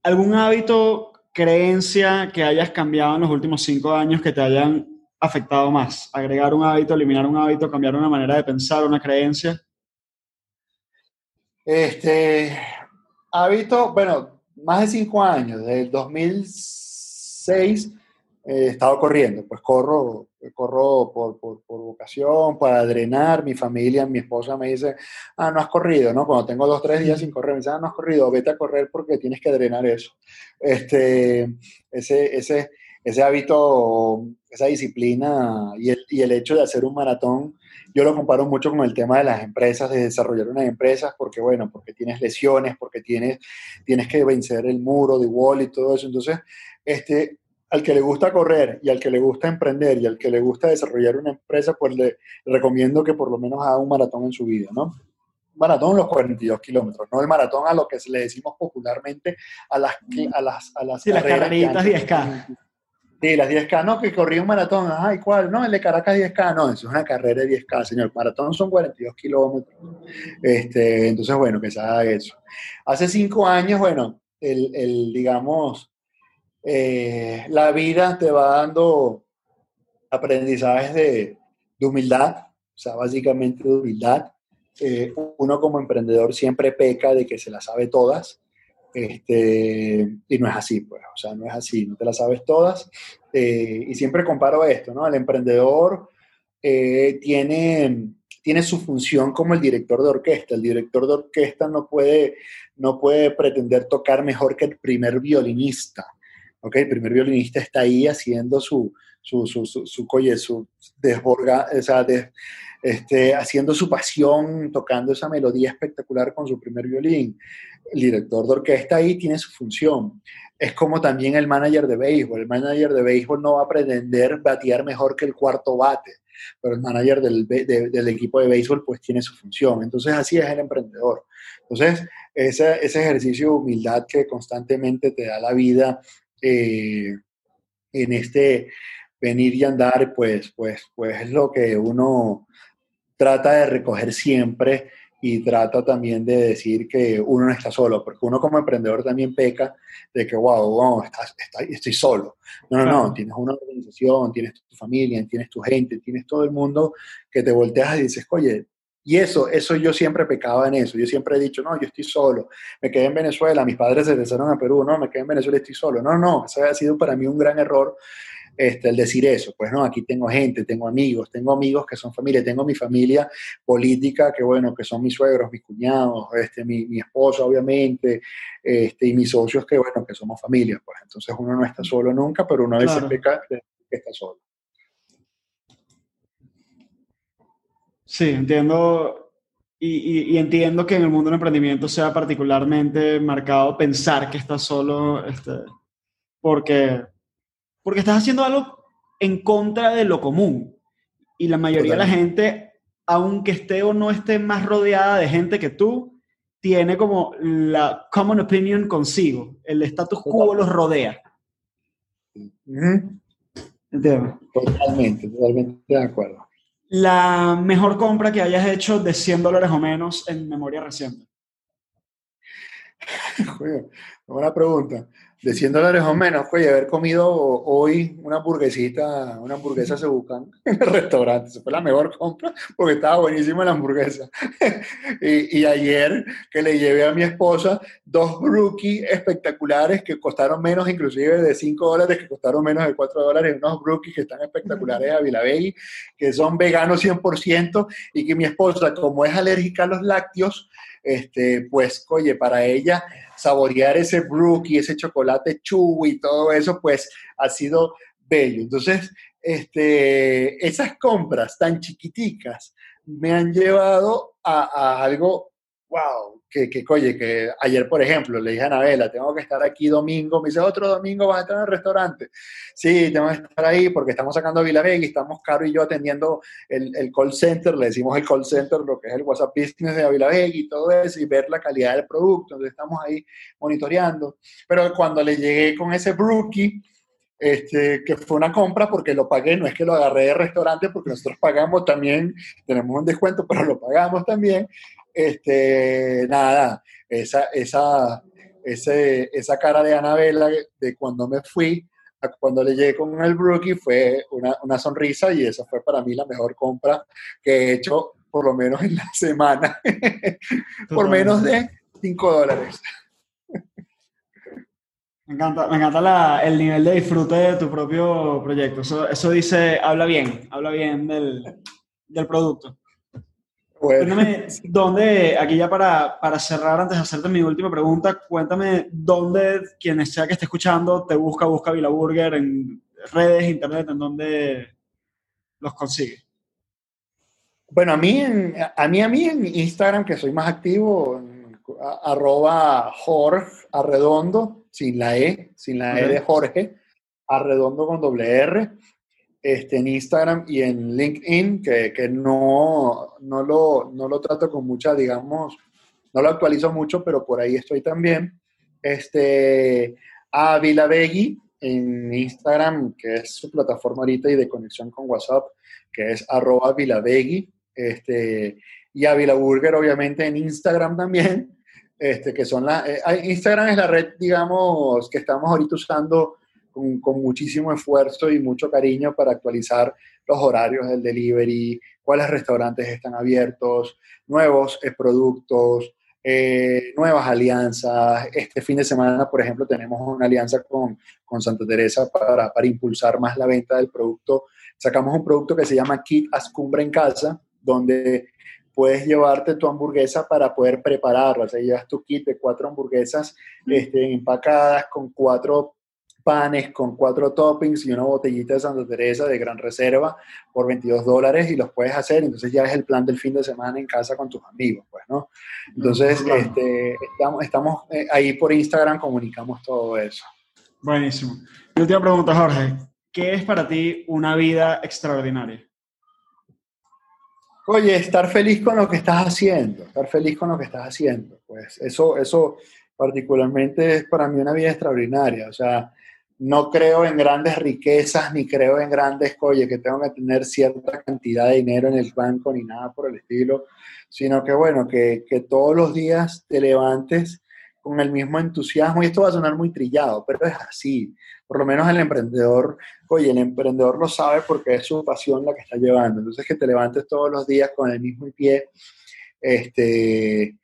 ¿Algún hábito, creencia que hayas cambiado en los últimos cinco años que te hayan afectado más? Agregar un hábito, eliminar un hábito, cambiar una manera de pensar, una creencia. Este hábito, bueno, más de cinco años, desde el 2006 he estado corriendo, pues corro, corro por, por, por, vocación, para drenar, mi familia, mi esposa me dice, ah, no has corrido, ¿no? Cuando tengo dos, tres días sin correr, me dice, ah, no has corrido, vete a correr porque tienes que drenar eso. Este, ese, ese, ese hábito, esa disciplina y el, y el hecho de hacer un maratón, yo lo comparo mucho con el tema de las empresas, de desarrollar unas empresas, porque bueno, porque tienes lesiones, porque tienes, tienes que vencer el muro de wall y todo eso. Entonces, este, al que le gusta correr y al que le gusta emprender y al que le gusta desarrollar una empresa, pues le recomiendo que por lo menos haga un maratón en su vida, ¿no? maratón los 42 kilómetros, no el maratón a lo que le decimos popularmente a las, a las, a las, sí, las carreritas 10K. Sí, las 10K, no, que corrí un maratón, ay, ¿cuál? No, el de Caracas 10K, no, eso es una carrera de 10K, señor. Maratón son 42 kilómetros. Este, entonces, bueno, que se haga eso. Hace cinco años, bueno, el, el digamos, eh, la vida te va dando aprendizajes de, humildad, o sea, básicamente de humildad. Eh, uno como emprendedor siempre peca de que se las sabe todas, este, y no es así, pues, o sea, no es así, no te las sabes todas. Eh, y siempre comparo esto, ¿no? El emprendedor tiene, tiene su función como el director de orquesta. El director de orquesta no puede, no puede pretender tocar mejor que el primer violinista. El primer violinista está ahí haciendo su, su, su, su, su, desborga, o sea, este, haciendo su pasión, tocando esa melodía espectacular con su primer violín. El director de orquesta ahí tiene su función. Es como también el manager de béisbol. El manager de béisbol no va a pretender batear mejor que el cuarto bate, pero el manager del, del equipo de béisbol pues tiene su función. Entonces así es el emprendedor. Entonces, ese, ese ejercicio de humildad que constantemente te da la vida eh, en este venir y andar, pues, pues, pues es lo que uno trata de recoger siempre y trata también de decir que uno no está solo, porque uno como emprendedor también peca de que, wow, wow estoy solo. No, no, no, tienes una organización, tienes tu familia, tienes tu gente, tienes todo el mundo que te volteas y dices, oye, y eso, eso yo siempre pecaba en eso. Yo siempre he dicho, no, yo estoy solo. Me quedé en Venezuela, mis padres se regresaron a Perú, no, me quedé en Venezuela y estoy solo. No, no, eso ha sido para mí un gran error este, el decir eso. Pues no, aquí tengo gente, tengo amigos, tengo amigos que son familia, tengo mi familia política, que bueno, que son mis suegros, mis cuñados, este, mi, mi esposa, obviamente, este, y mis socios, que bueno, que somos familia. Pues entonces uno no está solo nunca, pero uno a veces peca que está solo. Sí, entiendo. Y, entiendo que en el mundo del emprendimiento sea particularmente marcado pensar que estás solo, este, porque, porque estás haciendo algo en contra de lo común. Y la mayoría de la gente, aunque esté o no esté más rodeada de gente que tú, tiene como la common opinion consigo. El status quo los rodea. Totalmente, totalmente de acuerdo. La mejor compra que hayas hecho de 100 dólares o menos en memoria reciente. buena pregunta de 100 dólares o menos, oye, haber comido hoy una hamburguesita, una hamburguesa se buscan en el restaurante. Esa fue la mejor compra porque estaba buenísima la hamburguesa. y, y, ayer que le llevé a mi esposa dos brookies espectaculares que costaron menos inclusive de 5 dólares, que costaron menos de 4 dólares, unos brookies que están espectaculares a Villavegui, que son veganos 100% y que mi esposa, como es alérgica a los lácteos, este, pues, oye, para ella saborear ese brookie, ese chocolate chu y todo eso, pues ha sido bello. Entonces, este, esas compras tan chiquiticas me han llevado a algo wow, que, que, oye, que ayer, por ejemplo, le dije a Anabela, tengo que estar aquí domingo, me dice, otro domingo vas a estar en el restaurante. Sí, tengo que estar ahí porque estamos sacando Vila y estamos Caro y yo atendiendo el, el, call center, le decimos el call center, lo que es el WhatsApp Business de Vila y todo eso, y ver la calidad del producto, entonces estamos ahí monitoreando. Pero cuando le llegué con ese brookie, este, que fue una compra porque lo pagué, no es que lo agarré de restaurante, porque nosotros pagamos también, tenemos un descuento, pero lo pagamos también este, nada, esa, esa, ese, esa cara de Anabela de cuando me fui, a cuando le llegué con el Brookie, fue una, una sonrisa y esa fue para mí la mejor compra que he hecho, por lo menos en la semana, por menos de 5 dólares. Me encanta, me encanta la, el nivel de disfrute de tu propio proyecto. Eso, eso dice, habla bien, habla bien del, del producto. Cuéntame, ¿dónde, aquí ya para, para, cerrar, antes de hacerte mi última pregunta, cuéntame dónde quien sea que esté escuchando te busca, busca Vila Burger en redes, internet, en dónde los consigue. Bueno, a mí, en, a mí, a mí en Instagram, que soy más activo, arroba Jorge Arredondo, sin la E, sin la E de Jorge, Arredondo con doble R este, en Instagram y en LinkedIn, que, que no, no, lo, no lo trato con mucha, digamos, no lo actualizo mucho, pero por ahí estoy también. Este, a Vilavegui en Instagram, que es su plataforma ahorita y de conexión con WhatsApp, que es arroba. Este, y a Vilaburger, obviamente, en Instagram también, este, que son la, eh, Instagram es la red, digamos, que estamos ahorita usando con, muchísimo esfuerzo y mucho cariño para actualizar los horarios del delivery, cuáles restaurantes están abiertos, nuevos eh, productos, eh, nuevas alianzas. Este fin de semana, por ejemplo, tenemos una alianza con, con Santa Teresa para, para, impulsar más la venta del producto. Sacamos un producto que se llama Kit Ascumbre en Casa, donde puedes llevarte tu hamburguesa para poder prepararla. O sea, llevas tu kit de cuatro hamburguesas este, empacadas con cuatro panes con cuatro toppings y una botellita de Santa Teresa de gran reserva por 22 dólares y los puedes hacer. Entonces ya es el plan del fin de semana en casa con tus amigos, pues, ¿no? Entonces, este, estamos, estamos eh, ahí por Instagram, comunicamos todo eso. Buenísimo. Y última pregunta, Jorge. ¿Qué es para ti una vida extraordinaria? Oye, estar feliz con lo que estás haciendo, estar feliz con lo que estás haciendo. Pues eso, eso particularmente es para mí una vida extraordinaria. O sea, no creo en grandes riquezas ni creo en grandes, oye, que tengo que tener cierta cantidad de dinero en el banco ni nada por el estilo, sino que bueno, que, que todos los días te levantes con el mismo entusiasmo, y esto va a sonar muy trillado, pero es así. Por lo menos el emprendedor, oye, el emprendedor lo sabe porque es su pasión la que está llevando. Entonces, que te levantes todos los días con el mismo pie, este,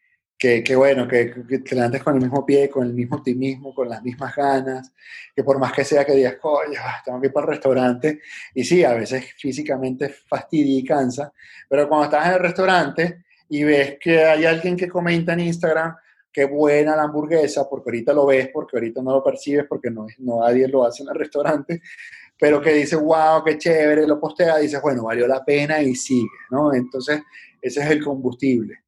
que, bueno, que, te levantes con el mismo pie, con el mismo optimismo, con las mismas ganas, que por más que sea que digas, coño, tengo que para el restaurante, y sí, a veces físicamente fastidia y cansa, pero cuando estás en el restaurante y ves que hay alguien que comenta en Instagram, qué buena la hamburguesa, porque ahorita lo ves, porque ahorita no lo percibes, porque no, no nadie lo hace en el restaurante, pero que dice, wow, qué chévere, lo postea, dices, bueno, valió la pena y sigue, ¿no? Entonces, ese es el combustible.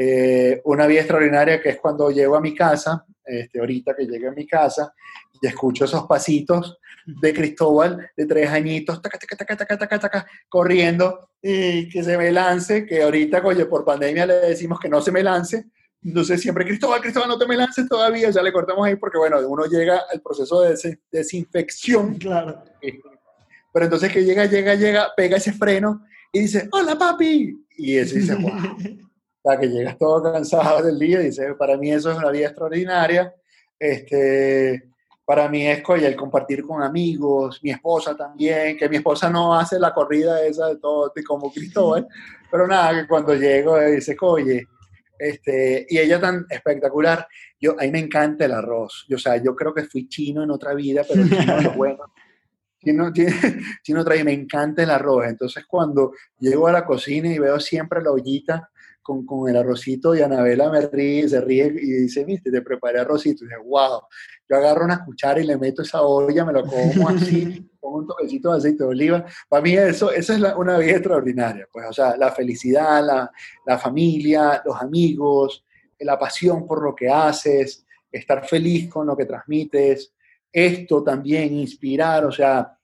Eh, una vida extraordinaria que es cuando llego a mi casa, este, ahorita que llego a mi casa, y escucho esos pasitos de Cristóbal de tres añitos, taca, taca, taca, taca, corriendo y que se me lance, que ahorita, oye, por pandemia le decimos que no se me lance, entonces siempre, Cristóbal, Cristóbal, no te me lances todavía, ya le cortamos ahí porque, bueno, uno llega al proceso de desinfección. Claro. Pero entonces que llega, llega, llega, pega ese freno y dice, hola papi. Y ese dice, wow. o sea, que llegas todo cansado del día y dice, para mí eso es una vida extraordinaria. Este, para mí es el compartir con amigos, mi esposa también, que mi esposa no hace la corrida esa de todo, como Cristóbal, pero nada, que cuando llego dice, oye, este, y ella tan espectacular, yo, a mí me encanta el arroz, yo, o sea, yo creo que fui chino en otra vida, pero chino es bueno, chino, chino, chino me encanta el arroz, entonces cuando llego a la cocina y veo siempre la ollita, con, con, el arrocito y Anabela me ríe, se ríe y dice, viste, te preparé arrocito. Y dice, wow, yo agarro una cuchara y le meto esa olla, me lo como así, con un toquecito de aceite de oliva. Para mí eso, eso es una vida extraordinaria, pues, o sea, la felicidad, la, la familia, los amigos, la pasión por lo que haces, estar feliz con lo que transmites, esto también, inspirar, o sea,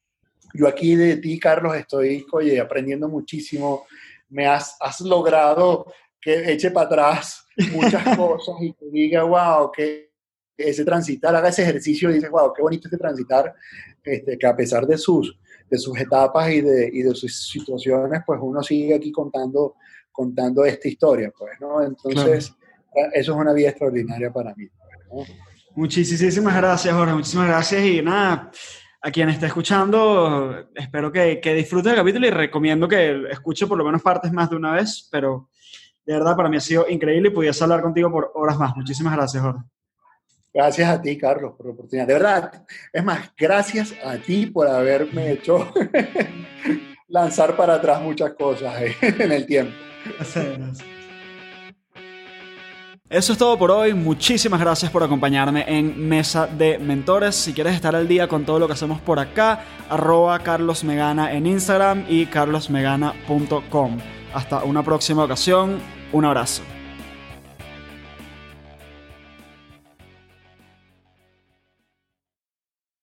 yo aquí de ti, Carlos, estoy, oye, aprendiendo muchísimo, me has, has logrado que eche para atrás muchas cosas y que diga, wow, que ese transitar, haga ese ejercicio y dice, wow, qué bonito este transitar, este, que a pesar de sus, de sus etapas y de, y de sus situaciones, pues uno sigue aquí contando, contando esta historia, pues, ¿no? Entonces, eso es una vida extraordinaria para mí. Muchísimas gracias, Jorge, muchísimas gracias y nada, a quien esté escuchando, espero que, que disfrute el capítulo y recomiendo que escuche por lo menos partes más de una vez, pero de verdad, para mí ha sido increíble y pudiese hablar contigo por horas más. Muchísimas gracias, Jorge. Gracias a ti, Carlos, por la oportunidad. De verdad, es más, gracias a ti por haberme hecho lanzar para atrás muchas cosas eh, en el tiempo. Eso es todo por hoy. Muchísimas gracias por acompañarme en Mesa de Mentores. Si quieres estar al día con todo lo que hacemos por acá, arroba carlosmegana en Instagram y carlosmegana.com. Hasta una próxima ocasión. Un abrazo.